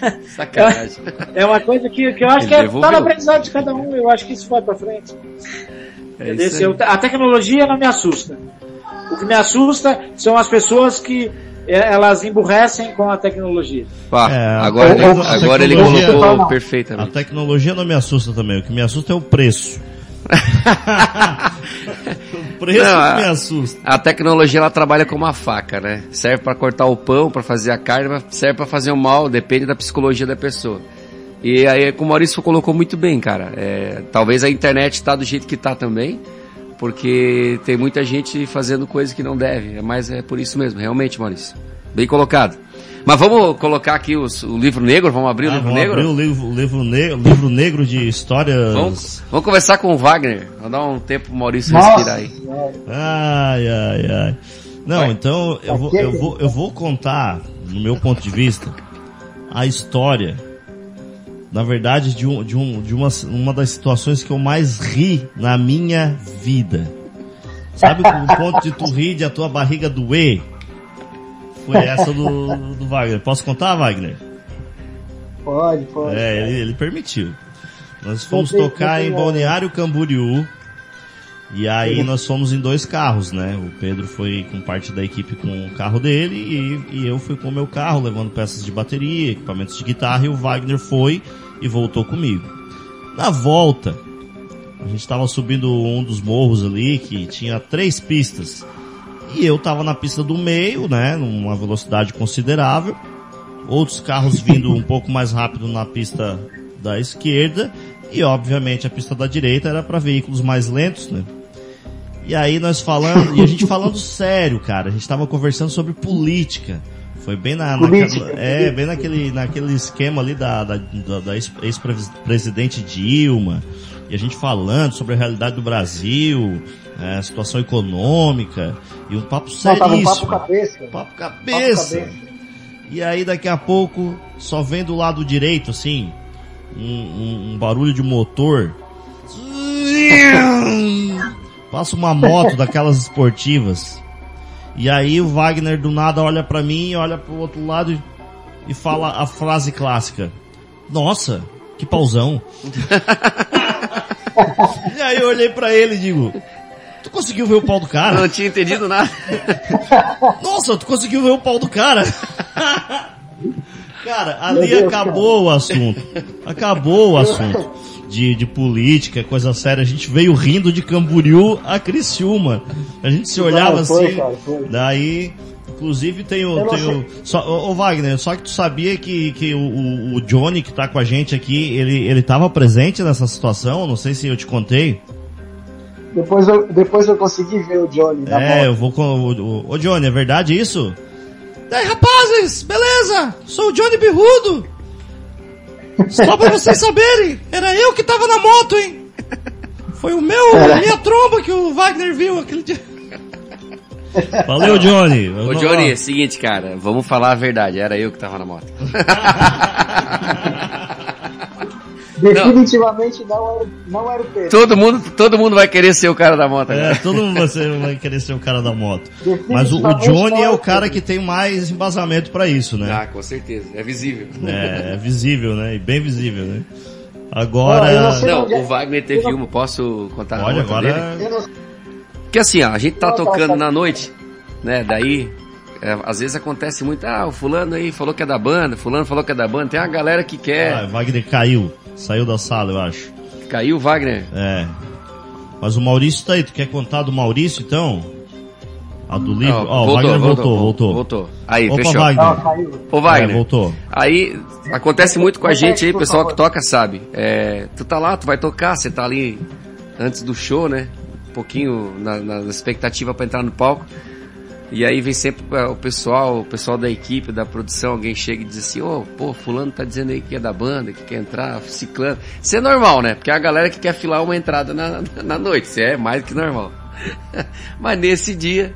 C: <laughs>
B: Sacanagem.
C: é uma coisa que, que eu acho
B: Ele
C: que é, tá no aprendizado de cada um, eu acho que isso vai para frente.
B: É isso.
C: Eu- a tecnologia não me assusta. O que me assusta são as pessoas que é, elas emburrecem com a tecnologia.
B: Pá,
A: É,
B: agora,
A: a
B: ele, agora ele
A: a tecnologia-
B: colocou
D: Não.
A: A
B: perfeitamente.
A: tecnologia não me assusta também, o que me assusta é o preço. O <laughs> preço
B: Não,
A: que
B: a-
A: me assusta.
B: A tecnologia ela trabalha como uma faca, né? Serve pra cortar o pão, pra fazer a carne, mas serve pra fazer o mal, depende da psicologia da pessoa. E aí, como o Maurício colocou muito bem, cara, é, talvez a internet tá do jeito que tá também, porque tem muita gente fazendo coisas que não deve. É mais é por isso mesmo, realmente, Maurício. Bem colocado. Mas vamos colocar aqui os- o livro negro, vamos abrir o
A: Ah,
B: livro
A: vamos
B: negro?
A: abrir o livro, o livro, ne- o livro negro de histórias.
B: Vamos, vamos conversar com o Wagner. Vamos dar um tempo pro Maurício
D: Nossa,
B: respirar aí.
A: Ai, ai, ai. Não,
B: Vai.
A: então eu vou, eu, vou, eu vou contar, no meu ponto de vista, a história, na verdade, de, um, de, um, de uma, uma das situações que eu mais ri na minha vida. Sabe o ponto de tu rir de a tua barriga doer? Foi essa do, do Wagner. Posso contar, Wagner?
D: Pode, pode.
A: É, ele, ele permitiu. Nós fomos tocar em. Balneário Camboriú. E aí nós fomos em dois carros, né? O Pedro foi com parte da equipe com o carro dele e, e eu fui com o meu carro, levando peças de bateria, equipamentos de guitarra, e o Wagner foi e voltou comigo. Na volta, a gente estava subindo um dos morros ali que tinha três pistas. E eu tava na pista do meio, né? Numa velocidade considerável. Outros carros vindo um pouco mais rápido na pista da esquerda. E obviamente a pista da direita era para veículos mais lentos, né? E aí nós falando, e a gente falando <laughs> sério, cara. A gente tava conversando sobre política. Foi bem na, naquela- é, bem naquele, naquele esquema ali da, da, da, da ex- ex-presidente Dilma. E a gente falando sobre a realidade do Brasil, é, a situação econômica, e um papo
D: Não, tava um
A: seríssimo.
D: papo cabeça.
A: Papo
D: Papo
A: cabeça.
D: cabeça.
A: E aí daqui a pouco, só vem do lado direito, assim, um, um- um barulho de motor. <laughs> Passa uma moto daquelas esportivas. E aí o Wagner do nada olha pra mim, olha pro outro lado e, e fala a frase clássica. Nossa, que pauzão. <laughs> e aí eu olhei pra ele e digo, tu conseguiu ver o pau do
B: Eu
A: cara?
B: não tinha entendido nada. <laughs>
A: Nossa, tu conseguiu ver o pau do cara. <laughs> cara, ali
D: Deus,
A: acabou o assunto. Acabou o assunto. De, de política, coisa séria. A gente veio rindo de Camboriú a Criciúma. A gente se olhava
D: foi,
A: assim.
D: cara.
A: Daí, inclusive tem o.
D: Eu não
A: Tem o só, ô, ô, Wagner, só que tu sabia que, que o, o- o Johnny que tá com a gente aqui, ele, ele tava presente nessa situação? Não sei se eu te contei.
D: Depois eu, depois eu consegui ver o Johnny na
A: É, eu vou com. O, o, ô Johnny, é verdade isso? Daí, rapazes, beleza? Sou o Johnny Birrudo. Só pra vocês saberem, era eu que tava na moto, hein? Foi o meu, a minha tromba que o Wagner viu aquele dia. Valeu, Johnny.
B: Ô Johnny, é o seguinte, cara, vamos falar a verdade, era eu que tava na moto. <laughs>
D: Definitivamente não, era, não era o Pedro.
B: Todo mundo, todo mundo vai querer ser o cara da moto
A: É,
B: agora.
A: todo mundo vai querer ser o cara da moto. Mas o, o Johnny
D: não
A: é o cara que tem mais embasamento pra isso, né?
B: Ah, com certeza, é visível.
A: É, é visível, né? E bem visível, né? Agora.
D: não
B: Não,
D: é-
B: o Wagner teve uma, posso contar
A: Olha,
B: dele?
A: agora.
D: Não-
B: Porque assim, ó, a gente tá
D: Não, tá,
B: tocando
D: tá.
B: na noite, né? Daí, é, às vezes acontece muito, ah, o fulano aí falou que é da banda, fulano falou que é da banda, tem uma galera que quer.
A: Ah, Wagner caiu. Saiu da sala, eu acho.
B: Caiu o Wagner.
A: É. Mas o Maurício tá aí. Tu quer contar do Maurício, então? A do livro?
B: Ó,
A: Ó, o Wagner voltou, voltou.
B: Voltou. Aí,
A: Opa,
B: fechou.
A: Wagner.
D: Caiu.
B: Ô Wagner,
A: É, voltou.
B: aí acontece muito com a gente aí, pessoal que toca sabe. É, tu tá lá, tu vai tocar, você tá ali antes do show, né? Um pouquinho na, na expectativa pra entrar no palco. E aí vem sempre é, o pessoal, o pessoal da equipe, da produção, alguém chega e diz assim, ô, pô, fulano tá dizendo aí que é da banda, que quer entrar, ciclano. Isso é normal, né? Porque é a galera que quer filar uma entrada na, <laughs> na noite, isso é mais que normal. <laughs> Mas nesse dia,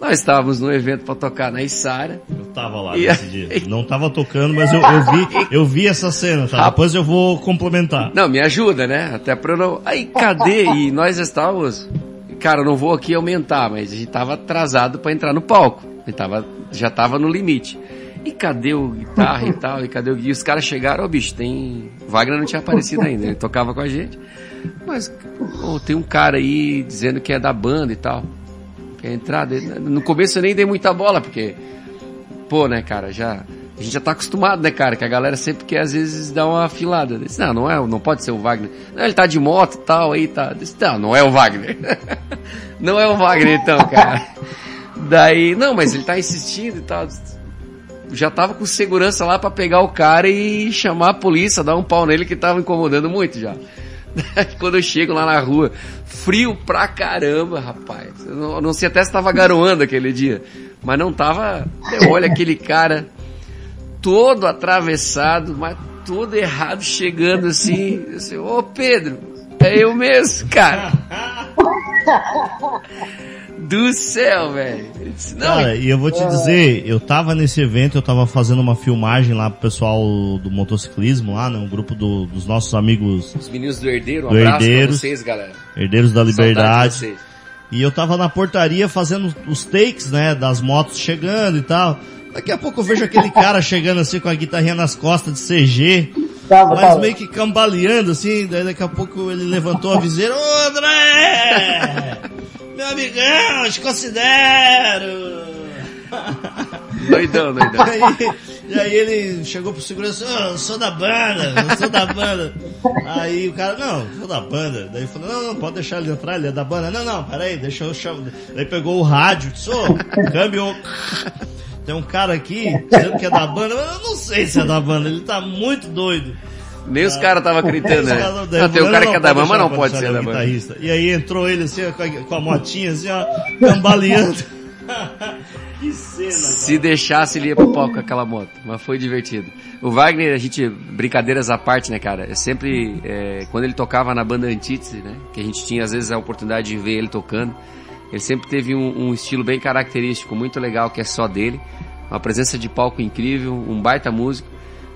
B: nós estávamos no evento para tocar na Isara.
A: Eu tava lá
B: E
A: nesse dia. Não tava tocando, mas eu, eu vi, eu vi essa cena, tá? Depois eu vou complementar.
B: Não, me ajuda, né? Até pra eu não... Aí, cadê? E nós estávamos... Cara, não vou aqui aumentar, mas a gente tava atrasado pra entrar no palco. A tava, já tava no limite. E cadê o guitarra e tal? E cadê o... E os caras chegaram, ô bicho, tem... Wagner não tinha aparecido ainda, ele tocava com a gente. Mas, pô, tem um cara aí dizendo que é da banda e tal. Quer entrar? No começo eu nem dei muita bola, porque... Pô, né, cara, já... A gente já tá acostumado, né, cara? Que a galera sempre quer, às vezes, dar uma afilada. Disse, não, não é, não pode ser o Wagner. Não, ele tá de moto e tal, aí tá. Disse, não, não é o Wagner. <laughs> não é o Wagner, então, cara. Daí, não, mas ele tá insistindo e tal. Já tava com segurança lá pra pegar o cara e chamar a polícia, dar um pau nele que tava incomodando muito já. <laughs> Quando eu chego lá na rua, frio pra caramba, rapaz. Eu não, não sei até se tava garoando aquele dia. Mas não tava. Eu olho aquele cara todo atravessado, mas todo errado, chegando assim. Eu assim, ô Pedro, é eu mesmo, cara. <laughs> Do céu, velho.
A: Cara, e eu vou te dizer, eu tava nesse evento, eu tava fazendo uma filmagem lá pro pessoal do motociclismo lá, né? Um grupo do- dos nossos amigos
B: os meninos do Herdeiro, um
A: Do
B: abraço
A: Herdeiros.
B: pra vocês, galera.
A: Herdeiros da Liberdade.
B: vocês.
A: E eu tava na portaria fazendo os takes, né, das motos chegando e tal. Daqui a pouco eu vejo aquele cara chegando assim com a guitarrinha nas costas de CG,
D: Tava,
A: mas
D: tava.
A: meio que cambaleando assim, daí daqui a pouco ele levantou a viseira, ô André! Meu amigão, te considero!
B: Doidão, doidão.
A: Aí, e aí ele chegou pro segurança, "Ô, eu sou da banda, eu sou da banda. Aí o cara, não, sou da banda. Daí falou, não, não, pode deixar ele entrar, ele é da banda. Não, não, peraí, deixa eu chamar. Daí pegou o rádio, disse, ô, câmbio. Tem um cara aqui dizendo que é da banda, mas eu não sei se é da banda, ele tá muito doido.
B: Nem os caras estavam acreditando, <laughs> né?
A: Daí
B: Não, tem
A: eu
B: o
A: falei,
B: cara que é da banda, mas não pode ser
A: é
B: da banda.
A: E aí entrou ele assim, com a, com a motinha assim, ó, cambaleando. <laughs> que cena, cara.
B: Se deixasse, ele ia pro palco com aquela moto. Mas foi divertido. O Wagner, a gente, brincadeiras à parte, né, cara? Eu sempre, é, quando ele tocava na banda Antítese, né? Que a gente tinha, às vezes, a oportunidade de ver ele tocando. Ele sempre teve um, um estilo bem característico, muito legal, que é só dele. Uma presença de palco incrível, um baita músico.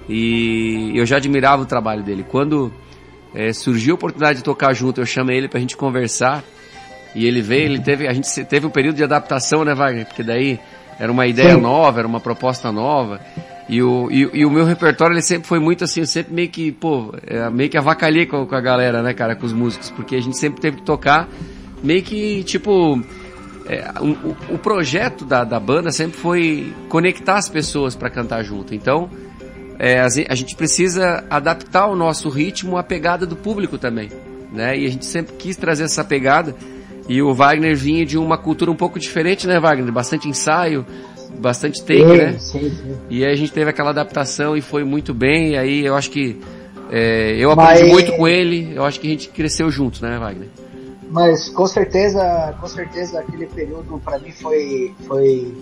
B: E eu já admirava o trabalho dele. Quando é, surgiu a oportunidade de tocar junto, eu chamei ele pra gente conversar. E ele veio, ele teve, a gente teve um período de adaptação, né, Wagner? Porque daí era uma ideia
D: Sim.
B: nova, era uma proposta nova. E o, e, e o meu repertório, ele sempre foi muito assim, eu sempre meio que, pô, é, meio que avacalhei com, com a galera, né, cara, com os músicos. Porque a gente sempre teve que tocar meio que, tipo, é, o, o projeto da, da banda sempre foi conectar as pessoas para cantar junto. Então, é, a gente precisa adaptar o nosso ritmo à pegada do público também, né? E a gente sempre quis trazer essa pegada. E o Wagner vinha de uma cultura um pouco diferente, né, Wagner? Bastante ensaio, bastante take,
D: sim,
B: né?
D: sim, sim.
B: E aí a gente teve aquela adaptação e foi muito bem. E aí eu acho que é, eu aprendi
D: Mas-
B: muito com ele. Eu acho que a gente cresceu junto, né, Wagner?
D: Mas com certeza, com certeza aquele período para mim foi, foi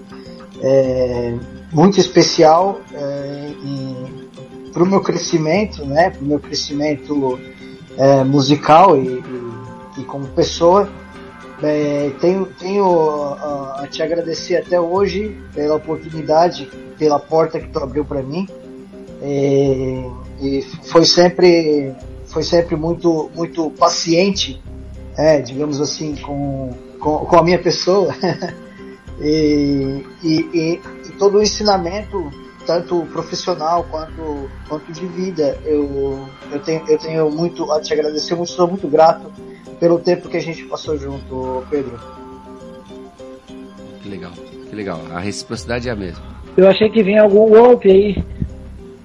D: é, muito especial é, para o meu crescimento, né? Para o meu crescimento é, musical e, e, e como pessoa. É, tenho tenho a, a te agradecer até hoje pela oportunidade, pela porta que tu abriu para mim. É, e foi sempre foi sempre muito muito paciente é, digamos assim, com, com, com a minha pessoa. <laughs> e, e, e, e todo o ensinamento, tanto profissional quanto, quanto de vida, eu, eu, tenho, eu tenho muito a te agradecer, eu sou muito grato pelo tempo que a gente passou junto, Pedro.
B: Que legal, que legal. A reciprocidade é a mesma.
C: Eu achei que vinha algum golpe aí.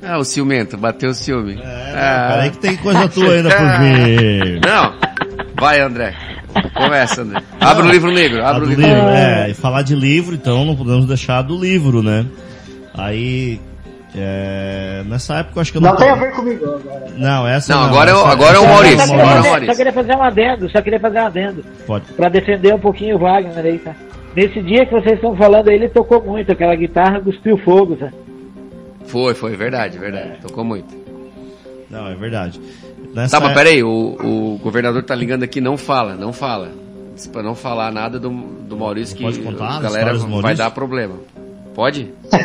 B: Ah, o ciumento, bateu o ciúme.
A: É,
B: Ah.
A: peraí que tem coisa tua ainda por <laughs> vir.
B: Não, vai André. Começa, André. Abre o livro negro, abre o livro
A: livro,
B: negro.
A: é, e falar de livro, então não podemos deixar do livro, né? Aí, é, nessa época eu acho que eu não...
D: Não tem a ver comigo agora.
A: Não, essa
B: Não,
A: não.
B: agora é o-
A: essa-
B: agora é o Maurício,
A: Maurício.
B: agora é o
C: só
B: Maurício.
C: queria fazer um adendo, só queria fazer um adendo.
A: Pode.
C: Pra defender um pouquinho o Wagner aí, tá? nesse dia que vocês estão falando aí, ele tocou muito, aquela guitarra cuspiu fogo, tá?
B: Foi, foi, verdade, verdade. Tocou muito.
A: Não, é verdade. Nessa
B: Tá, mas peraí, o, o governador tá ligando aqui, não fala, não fala. Pra não falar nada do, do Maurício,
A: Não
B: que
A: pode contar
B: a galera vai dar problema. Pode? Tá,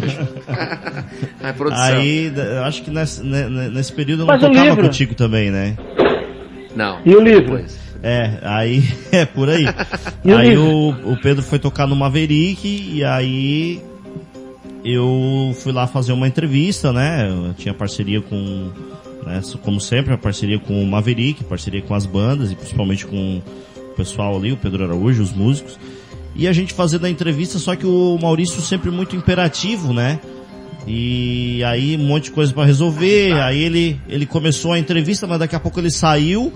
B: fechou. Ai, produção.
A: Aí, acho que nesse, ne- ne- nesse período eu não
C: Mas o
A: tocava
C: livro?
A: contigo também, né?
B: Não.
C: E o livro?
B: depois.
A: É, aí, <laughs> é por aí.
C: E o
A: aí
C: livro?
A: o, o Pedro foi tocar no Maverick e aí eu fui lá fazer uma entrevista, né? Eu tinha parceria com, né, como sempre, a parceria com o Maverick, parceria com as bandas e principalmente com o pessoal ali, o Pedro Araújo, os músicos. E a gente fazendo a entrevista, só que o Maurício sempre muito imperativo, né? E aí um monte de coisa pra resolver, aí ele, ele começou a entrevista, mas daqui a pouco ele saiu,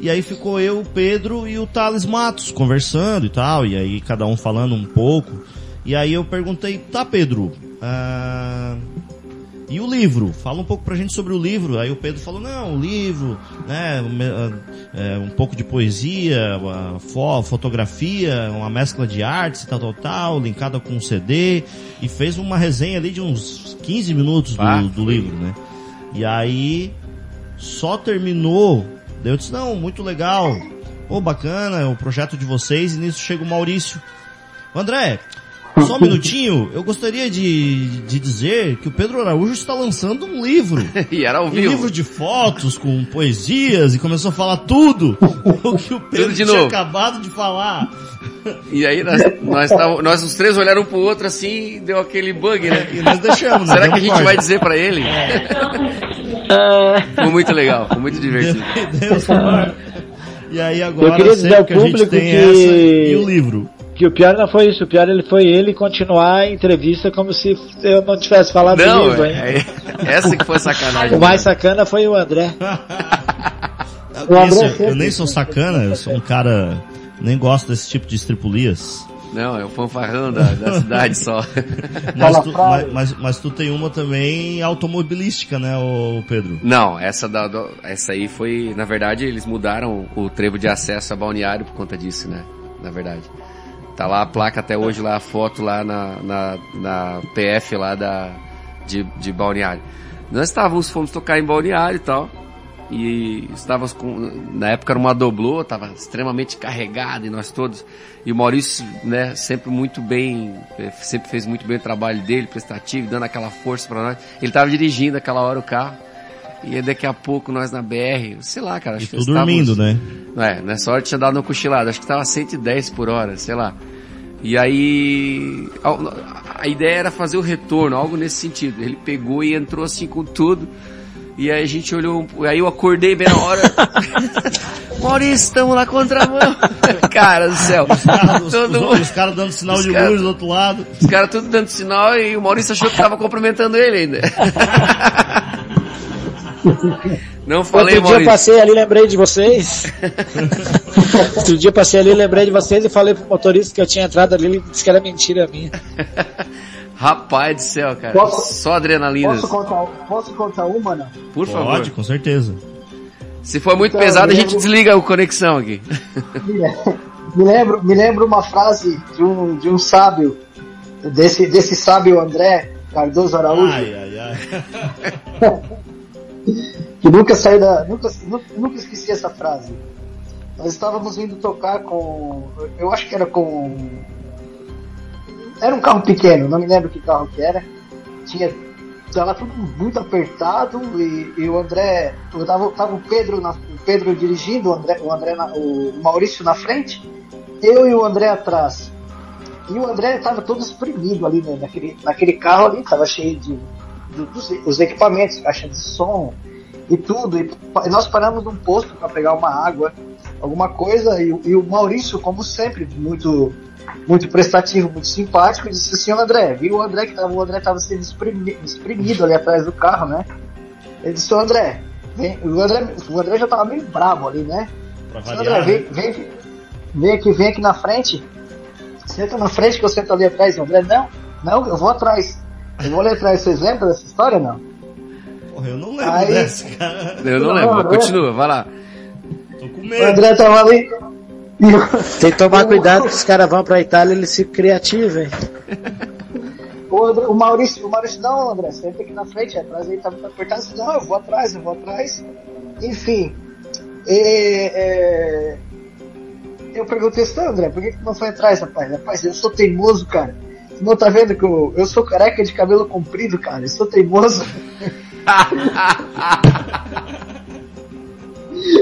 A: e aí ficou eu, o Pedro e o Thales Matos conversando e tal, e aí cada um falando um pouco. E aí eu perguntei, tá Pedro, ah, e o livro? Fala um pouco pra gente sobre o livro. Aí o Pedro falou, não, o livro, né, ah, é, um pouco de poesia, fo- fotografia, uma mescla de artes, tal, tal, tal, linkada com um CD, e fez uma resenha ali de uns 15 minutos
B: Ah,
A: do, do livro, né. E aí, só terminou, eu disse, não, muito legal, pô, bacana, é o projeto de vocês, e nisso chega o Maurício. André, só um minutinho, eu gostaria de, de dizer que o Pedro Araújo está lançando um livro. <laughs>
B: E era ao
A: Um
B: vivo.
A: livro de fotos com poesias e começou a falar tudo <laughs> o que o Pedro tinha
B: novo.
A: acabado de falar.
B: E aí nós, nós, tava- nós os três olharam um pro outro assim e deu aquele bug, né?
A: E nós deixamos, né?
B: Será que a gente
A: corte.
B: vai dizer pra ele? Foi muito legal, foi muito divertido.
A: E aí agora
C: Eu queria dizer
A: sempre
C: ao
A: que a gente
C: público
A: tem
C: que-
A: essa e o livro.
C: Que o pior não foi isso, o pior ele foi ele continuar a entrevista como se eu não tivesse falado do
B: Não,
C: livro, hein?
B: é, é- essa que foi <laughs> sacanagem.
C: O mais sacana foi o André. <laughs>
D: O André
A: Isso, eu nem sou sacana, eu sou um cara nem gosto desse tipo de estripulias.
B: Não, é o fanfarrão da, da <laughs> cidade só.
A: Mas tu, mas, mas, mas tu tem uma também automobilística, né, ô Pedro?
B: Não, essa, da, do- essa aí foi, na verdade, eles mudaram o trevo de acesso a balneário por conta disso, né? Na verdade. Tá lá a placa até hoje, lá a foto lá na, na, na PF lá da, de, de balneário. Nós estávamos, fomos tocar em balneário e tal. E estávamos com, na época era uma doblô, estava extremamente carregado e nós todos. E o Maurício, né, sempre muito bem, eh, sempre fez muito bem o trabalho dele, prestativo, dando aquela força para nós. Ele estava dirigindo aquela hora o carro. E daqui a pouco nós na BR, sei lá, cara, acho
A: E
B: que
A: tu
B: estávamos-
A: dormindo, né?
B: não é, nessa hora tinha dado uma cochilada, acho que tava 110 por hora, sei lá. E aí, a, a ideia era fazer o retorno, algo nesse sentido. Ele pegou e entrou assim com tudo. E aí a gente olhou, um- aí eu acordei bem na hora. <laughs> Maurício, estamos lá contra a mão. <laughs> Cara do céu.
A: Os, os-
B: mundo-
A: os caras dando sinal
B: Os
A: de
B: caras-
A: luz do outro lado.
B: Os caras tudo dando sinal e o Maurício achou que tava cumprimentando ele ainda. <laughs> Não falei,
C: Outro dia eu
B: Maurício.
C: passei ali e lembrei de vocês. <laughs> Outro dia eu passei ali e lembrei de vocês e falei pro motorista que eu tinha entrado ali, ele disse que era mentira minha. <laughs>
B: Rapaz do céu, cara.
D: Posso-
B: Só adrenalina.
D: Posso contar, posso contar uma, não?
B: Por favor.
A: Pode, com certeza.
B: Se for muito
D: Então,
B: pesado, a gente
D: lembro-
B: desliga o conexão aqui.
D: Me lembro, me lembro uma frase de um, de um sábio, desse, desse sábio André Cardoso Araújo,
A: Ai, ai, ai. <laughs>
D: que nunca saiu da. Nunca, nunca, nunca esqueci essa frase. Nós estávamos indo tocar com. Eu acho que era com. Era um carro pequeno, não me lembro que carro que era. Tinha. Tava tudo muito apertado e, e o André. Eu tava, tava o Pedro, na, o Pedro dirigindo, o, André, o, André na- o Maurício na frente, eu e o André atrás. E o André estava todo espremido ali né, naquele, naquele carro ali, estava cheio de, do- dos os equipamentos, caixa de som e tudo. E pa- nós paramos num posto para pegar uma água, alguma coisa, e, o- e o Maurício, como sempre, muito muito prestativo, muito simpático, disse assim, "Ô, André, viu o André que tava, o André estava sendo espremi- espremido ali atrás do carro, né? Ele disse, "Ô, André, vem, o André, o André já estava meio bravo ali, né? Disse, André,
A: né?
D: vem, vem, vem aqui, vem aqui na frente. Senta na frente que eu sento ali atrás. André, não, não, eu vou atrás. Eu vou ali atrás. Vocês lembram dessa história, não?
A: Porra, eu não lembro
D: Aí-
A: dessa, cara.
B: Eu não
D: Não,
B: lembro, mas
D: não.
B: continua, vai lá.
A: Tô com
D: O
A: medo.
D: André tava ali.
C: Tem que tomar <laughs> cuidado que os caras vão pra Itália e eles ficam criativos, hein?
D: O, André- o Maurício, o Maurício, não, André, você tem que ir na frente, atrás aí tá apertado. Eu disse, Não, eu vou atrás, eu vou atrás. Enfim. é, é, eu perguntei assim, "Não, André, por que que não foi atrás, rapaz? Rapaz, eu sou teimoso, cara. Você não tá vendo que eu, eu sou careca de cabelo comprido, cara. Eu sou teimoso. <laughs>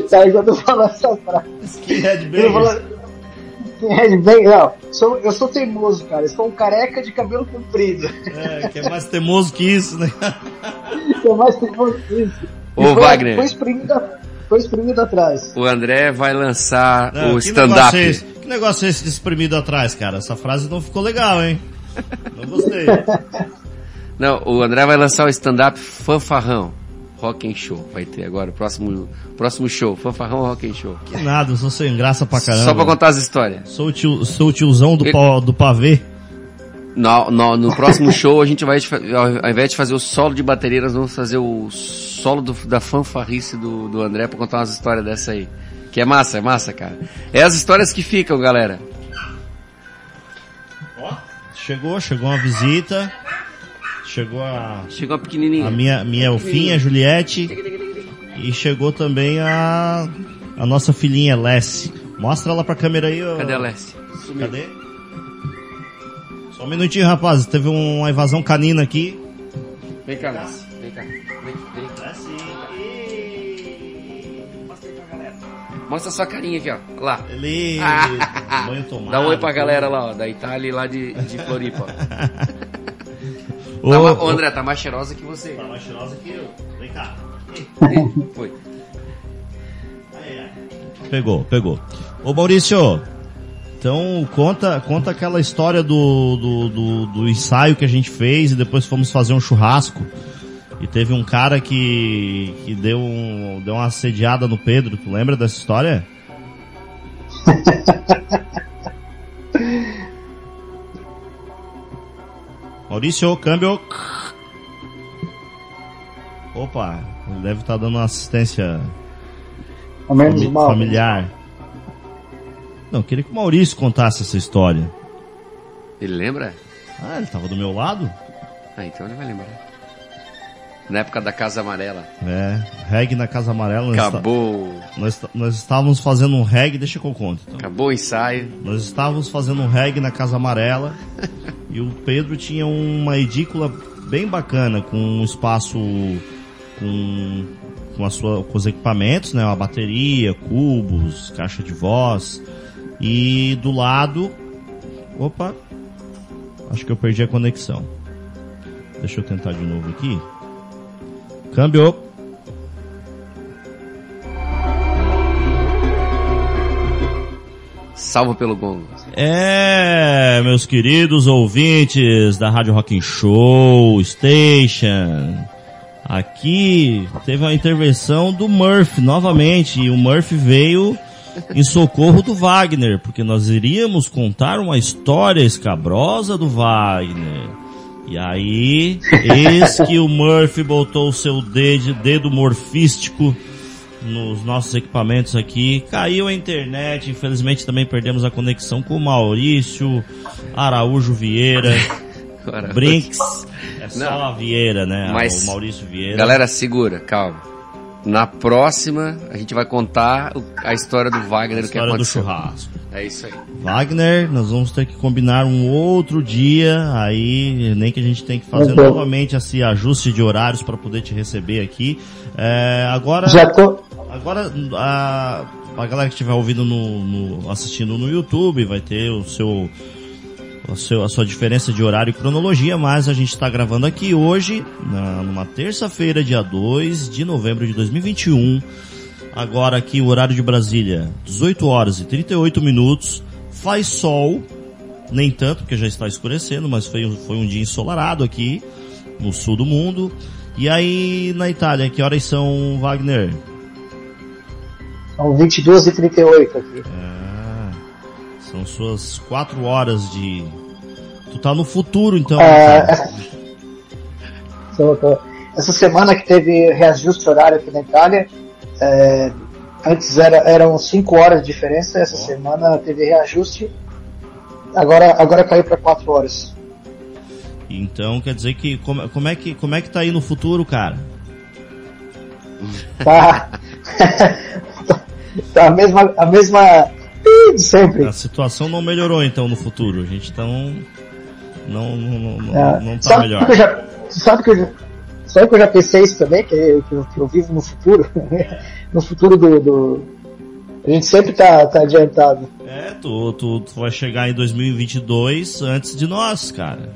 D: Sabe quando eu falo essa frase?
A: Skinhead Banger.
D: falar- É, bem, não, sou, eu sou teimoso, cara. Eu sou um careca de cabelo comprido.
A: É, que é mais teimoso que isso, né?
D: Sou mais teimoso que isso.
B: Ô,
D: E foi,
B: Wagner.
D: Foi espremido, foi espremido atrás.
B: O André vai lançar
A: Não,
B: o
A: que
B: stand-up.
A: é? Que negócio é esse de espremido atrás, cara? Essa frase não ficou legal, hein? Não gostei. <laughs>
B: Não, o André vai lançar o stand-up Fanfarrão. Rock and Show. Vai ter agora o próximo, próximo show. Fanfarrão Rock and Show.
A: Que nada, eu sou sem graça pra caramba.
B: Só pra contar as histórias.
A: Sou o, tio, sou o tiozão do,
B: Ele-
A: pau- do pavê.
B: No, no, no próximo show a gente vai, ao invés de fazer o solo de bateria, nós vamos fazer o solo do- da fanfarrice do, do André pra contar umas histórias dessa aí. Que é massa, é massa, cara. É as histórias que ficam, galera.
A: Chegou, chegou uma visita. Chegou a,
B: Chegou uma pequenininha.
A: a minha, minha elfinha, Juliette. E chegou também a, a nossa filhinha, Lessie. Mostra ela pra câmera aí, ó.
B: Cadê a Lessie?
A: Cadê? Só um minutinho, rapaz. Teve uma invasão canina aqui.
B: Vem cá, Lessie. Vem cá. Vem, vem. Mostra sua carinha aqui, ó. Lá.
A: Ele.
B: Ah.
A: banho tomado.
B: Dá um oi pra galera lá, ó, da Itália e lá de, de Floripa. <laughs>
A: Ô,
B: Tá ma-
A: ô,
B: André, tá mais cheirosa que você.
A: Tá mais cheirosa que eu. Vem cá. <laughs>
B: Foi.
A: Pegou, pegou. Ô Maurício, então conta, conta aquela história do, do, do, do ensaio que a gente fez e depois fomos fazer um churrasco. E teve um cara que, que deu, um, deu uma assediada no Pedro. Tu lembra dessa história? <laughs> Maurício, câmbio. Opa, ele deve estar dando uma assistência
D: Ao menos
A: Fami-
D: mal.
A: familiar. Não, queria que o Maurício contasse essa história.
B: Ele lembra?
A: Ah, ele tava do meu lado?
B: Ah, então ele vai lembrar. Na época da Casa Amarela.
A: É, reggae na Casa Amarela. Nós, esta-
B: Acabou,
A: nós, nós estávamos fazendo um reggae, deixa que eu conto. Então.
B: acabou o ensaio.
A: Nós estávamos fazendo um reggae na Casa Amarela <laughs> e o Pedro tinha uma edícula bem bacana, com um espaço com, com, a sua, com os equipamentos, né? Uma bateria, cubos, caixa de voz. E do lado. Opa! Acho que eu perdi a conexão. Deixa eu tentar de novo aqui. Câmbio!
B: Salvo pelo gongo.
A: É, meus queridos ouvintes da Rádio Rock and Show Station. Aqui teve uma intervenção do Murphy novamente e o Murphy veio em socorro do Wagner, porque nós iríamos contar uma história escabrosa do Wagner. E aí, eis que o Murphy botou o seu dedo, dedo morfístico nos nossos equipamentos aqui. Caiu a internet, infelizmente também perdemos a conexão com o Maurício Araújo Vieira, <laughs> Brinks. É só
B: Não.
A: a Vieira, né?
B: Mas-
A: o Maurício Vieira.
B: Galera, segura, calma. Na próxima, a gente vai contar a história do Wagner,
A: a
B: o que
A: história do
B: aconteceu.
A: churrasco.
B: É isso aí.
A: Wagner, nós vamos ter que combinar um outro dia, aí nem que a gente tem que fazer
D: Ok.
A: novamente esse ajuste de horários para poder te receber aqui. É, agora,
D: Já tô.
A: agora a, a galera que estiver ouvindo no, no- assistindo no YouTube vai ter o seu, o seu- a sua diferença de horário e cronologia, mas a gente está gravando aqui hoje, na- numa terça-feira, dia 2 de novembro de 2021. Agora aqui o horário de Brasília, 18 horas e 38 minutos. Faz sol, nem tanto porque já está escurecendo, mas foi, um- foi um dia ensolarado aqui no sul do mundo. E aí na Itália, que horas são, Wagner?
D: São 22 e 38 aqui.
A: Ah, são suas 4 horas de. Tu tá no futuro então.
D: É, eu tô- Essa semana que teve reajuste horário aqui na Itália, é, Antes era, eram 5 horas de diferença, essa semana teve reajuste. Agora, agora caiu para 4 horas.
A: Então quer dizer que como, como, é que como é que tá aí no futuro, cara?
D: Tá. <laughs> tá a mesma a mesma de sempre.
A: A situação não melhorou então no futuro. A gente então não não, não,
D: É.
A: não tá
D: sabe
A: melhor.
D: Que eu já, sabe que eu já, sabe que eu já pensei isso também, que eu, que eu, que eu vivo no futuro, <laughs> no futuro do, do- a gente sempre tá, tá adiantado.
A: É, tu, tu, tu vai chegar em 2022 antes de nós, cara.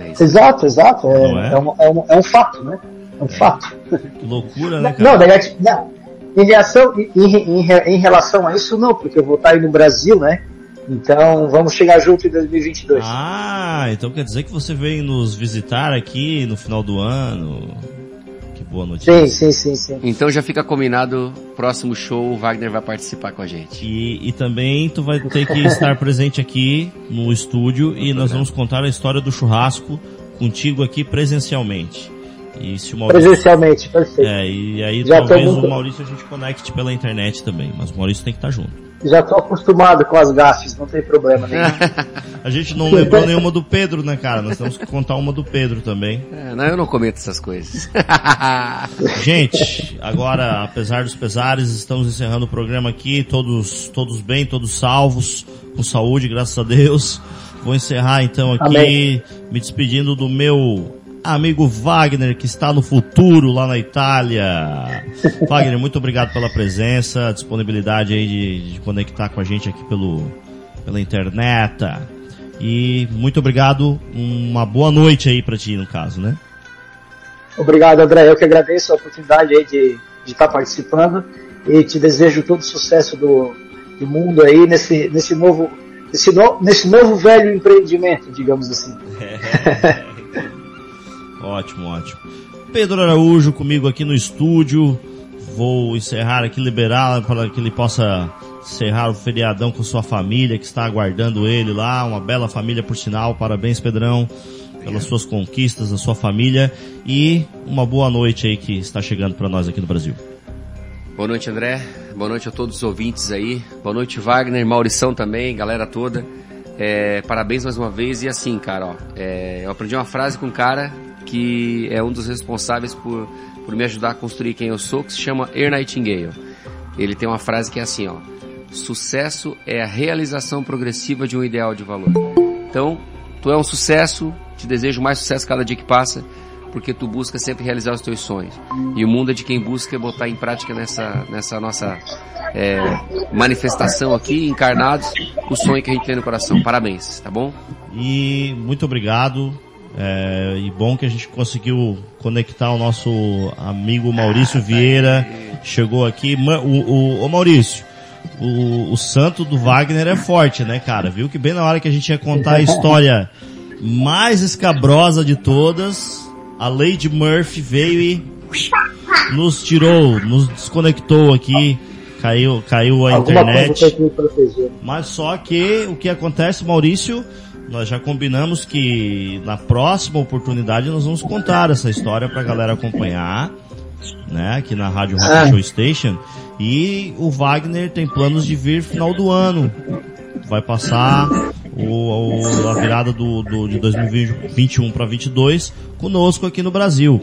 B: É.
D: Exato, exato. É,
A: Não é?
D: é? um, é, um, é um fato, né? É um fato.
A: Que loucura, né,
D: Não,
A: cara?
D: negati- não. Em, reação, em, em, em relação a isso, não, porque eu vou estar aí no Brasil, né? Então vamos chegar junto em 2022.
A: Ah, então quer dizer que você veio nos visitar aqui no final do ano. Que boa notícia.
D: Sim, sim, sim, sim.
B: Então já fica combinado, próximo show o Wagner vai participar com a gente.
A: E, e também tu vai ter que estar presente aqui no estúdio e nós vamos contar a história do churrasco contigo aqui presencialmente. E se o Maurício,
D: Presencialmente, perfeito.
A: é, e aí
D: Já
A: talvez
D: muito-
A: o Maurício a gente conecte pela internet também, mas o Maurício tem que estar junto.
D: Já tô acostumado com as gafes, não tem problema nenhum. <laughs>
A: A gente não lembrou nenhuma do Pedro, né, cara? Nós temos que contar uma do Pedro também.
B: É, não, eu não cometo essas coisas. <laughs> <laughs>
A: Gente, agora, apesar dos pesares, estamos encerrando o programa aqui, todos, todos bem, todos salvos, com saúde, graças a Deus. Vou encerrar então aqui,
D: Amém.
A: me despedindo do meu amigo Wagner, que está no futuro lá na Itália. <laughs> Wagner, muito obrigado pela presença, disponibilidade aí de, de conectar com a gente aqui pelo, pela internet. E muito obrigado, uma boa noite aí pra ti, no caso, né?
D: Obrigado, André. Eu que agradeço a oportunidade aí de, de estar participando e te desejo todo o sucesso do, do mundo aí nesse, nesse novo, nesse, no, nesse novo velho empreendimento, digamos assim. <laughs> <laughs>
A: Ótimo, ótimo. Pedro Araújo comigo aqui no estúdio. Vou encerrar aqui, liberar para que ele possa encerrar o feriadão com sua família que está aguardando ele lá. Uma bela família, por sinal. Parabéns, Pedrão, pelas suas conquistas, a sua família. E uma boa noite aí que está chegando para nós aqui no Brasil.
B: Boa noite, André. Boa noite a todos os ouvintes aí. Boa noite, Wagner, Maurição também, galera toda. É, parabéns mais uma vez. E assim, cara, ó, é, eu aprendi uma frase com um cara que é um dos responsáveis por, por me ajudar a construir quem eu sou, que se chama Air Nightingale. Ele tem uma frase que é assim, ó. Sucesso é a realização progressiva de um ideal de valor. Então, tu é um sucesso, te desejo mais sucesso cada dia que passa, porque tu busca sempre realizar os teus sonhos. E o mundo é de quem busca botar em prática nessa, nessa nossa é, manifestação aqui, encarnados, o sonho que a gente tem no coração. Parabéns, tá bom?
A: E muito obrigado. É, e bom que a gente conseguiu conectar o nosso amigo Maurício Vieira. Chegou aqui. O, o, ô Maurício, o, o santo do Wagner é forte, né, cara? Viu que bem na hora que a gente ia contar a história mais escabrosa de todas, a Lady Murphy veio e nos tirou, nos desconectou aqui. Caiu, caiu a
D: Alguma
A: internet. Mas só que o que acontece, Maurício, nós já combinamos que na próxima oportunidade nós vamos contar essa história pra galera acompanhar, né, aqui na Rádio Rock
D: Ah.
A: Show Station. E o Wagner tem planos de vir final do ano. Vai passar o, o- a virada do, do, de 2021 para 22 conosco aqui no Brasil.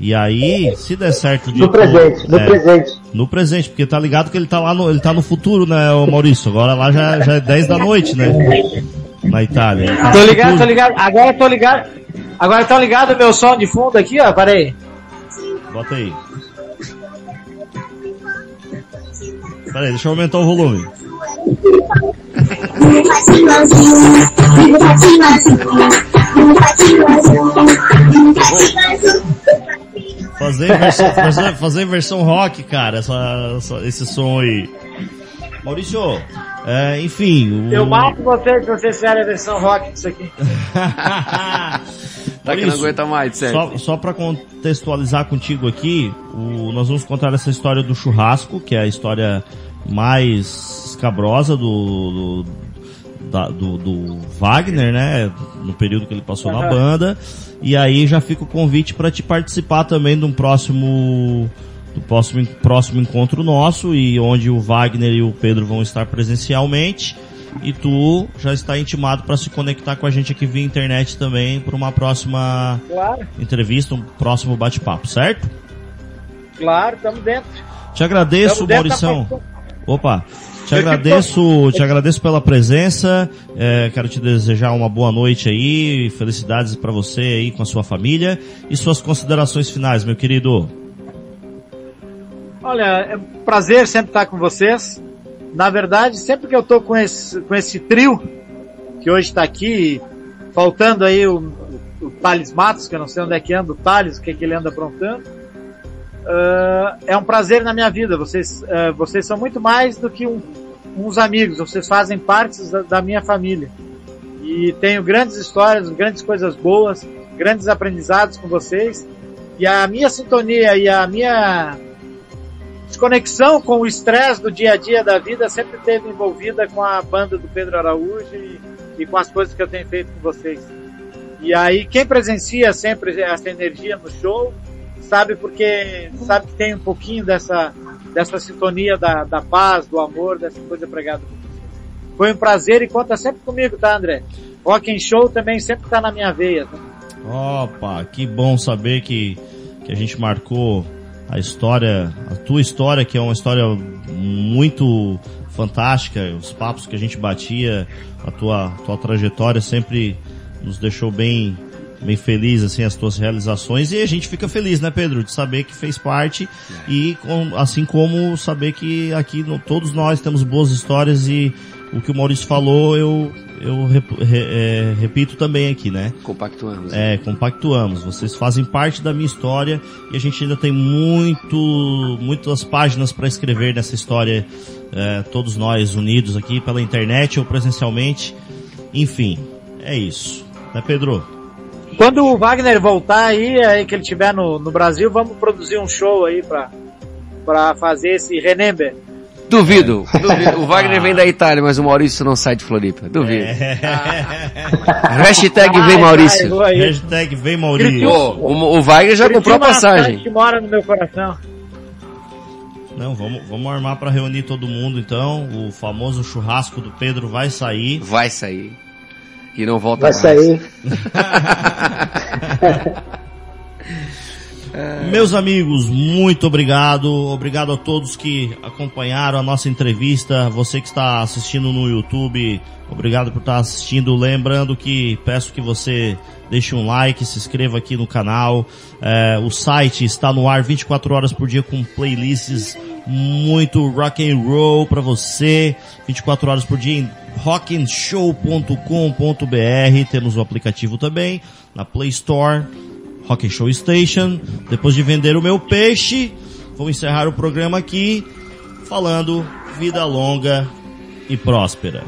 A: E aí, se der certo de
D: No presente, no
A: é,
D: presente.
A: no presente, porque tá ligado que ele tá lá no, ele tá no futuro, né, Maurício? Agora lá já, já é 10 da noite, né? Na Itália. Tá
C: Tô ligado, tô ligado. Agora tô ligado. Agora tá ligado o meu som de fundo aqui, ó. Para aí.
A: Bota aí. Pera aí, deixa eu aumentar o volume. Fazer versão, fazer, fazer versão rock, cara, essa, essa- esse som aí. Maurício, é, enfim. O...
C: Eu mato vocês se vocês fizerem a versão rock disso aqui. <laughs>
B: Tá que não aguenta mais, sério.
A: Só, só para contextualizar contigo aqui, o- nós vamos contar essa história do churrasco, que é a história mais escabrosa do, do, da- do- do Wagner, né? No período que ele passou na
C: Aham.
A: banda. E aí já fica o convite para te participar também de um próximo, do próximo, próximo encontro nosso e onde o Wagner e o Pedro vão estar presencialmente. E tu já está intimado para se conectar com a gente aqui via internet também para uma próxima
C: Claro,
A: entrevista, um próximo bate-papo, certo?
C: claro, estamos dentro.
A: Te agradeço,
C: Tamo
A: Maurição. Opa, te agradeço, te agradeço pela presença. É, quero te desejar uma boa noite aí, felicidades para você aí com a sua família e suas considerações finais, meu querido.
C: Olha, é um prazer sempre estar com vocês. Na verdade, sempre que eu tô com esse, com esse trio, que hoje está aqui, faltando aí o, o Thales Matos, que eu não sei onde é que anda o Thales, o que, é que ele anda aprontando, ah, é um prazer na minha vida. Vocês, ah, vocês são muito mais do que um- uns amigos, vocês fazem parte da, da minha família. E tenho grandes histórias, grandes coisas boas, grandes aprendizados com vocês. E a minha sintonia e a minha desconexão com o estresse do dia a dia da vida sempre esteve envolvida com a banda do Pedro Araújo e, e com as coisas que eu tenho feito com vocês. E aí quem presencia sempre essa energia no show sabe porque sabe que tem um pouquinho dessa dessa sintonia da, da paz, do amor, dessa coisa pregada. Foi um prazer e conta sempre comigo, tá, André? Rock and Show também sempre tá na minha veia. Tá?
A: Opa, que bom saber que, que a gente marcou a história, a tua história, que é uma história muito fantástica, os papos que a gente batia, a tua, tua trajetória sempre nos deixou bem, bem feliz, assim, as tuas realizações, e a gente fica feliz, né, Pedro, de saber que fez parte, e com- assim como saber que aqui no- todos nós temos boas histórias e o que o Maurício falou, eu, eu rep- re- é, repito também aqui, né?
B: Compactuamos.
A: É, compactuamos. Vocês fazem parte da minha história e a gente ainda tem muito, muitas páginas para escrever nessa história, é, todos nós unidos aqui pela internet ou presencialmente. Enfim, é isso. Né, Pedro?
C: Quando o Wagner voltar aí, aí que ele estiver no, no Brasil, vamos produzir um show aí pra, pra fazer esse Remember.
B: Duvido, <laughs> duvido. O Wagner vem da Itália, mas o Maurício não sai de Floripa. Duvido.
A: É.
B: Hashtag vem
C: Vai,
B: Maurício.
C: aí.
A: Hashtag vem Maurício.
B: Ô, o, o Wagner já comprou a passagem.
C: Que mora no meu coração.
A: Não, vamos, vamos armar para reunir todo mundo então. O famoso churrasco do Pedro vai sair.
B: Vai sair. E não volta
D: Vai
B: mais.
D: sair. <laughs>
A: Meus amigos, muito obrigado. Obrigado a todos que acompanharam a nossa entrevista. Você que está assistindo no YouTube, obrigado por estar assistindo. Lembrando que peço que você deixe um like, se inscreva aqui no canal. É, o site está no ar 24 horas por dia com playlists muito rock and roll para você. 24 horas por dia em rockandshow.com.br. Temos o aplicativo também na Play Store. Rock Show Station. Depois de vender o meu peixe, vou encerrar o programa aqui falando vida longa e próspera.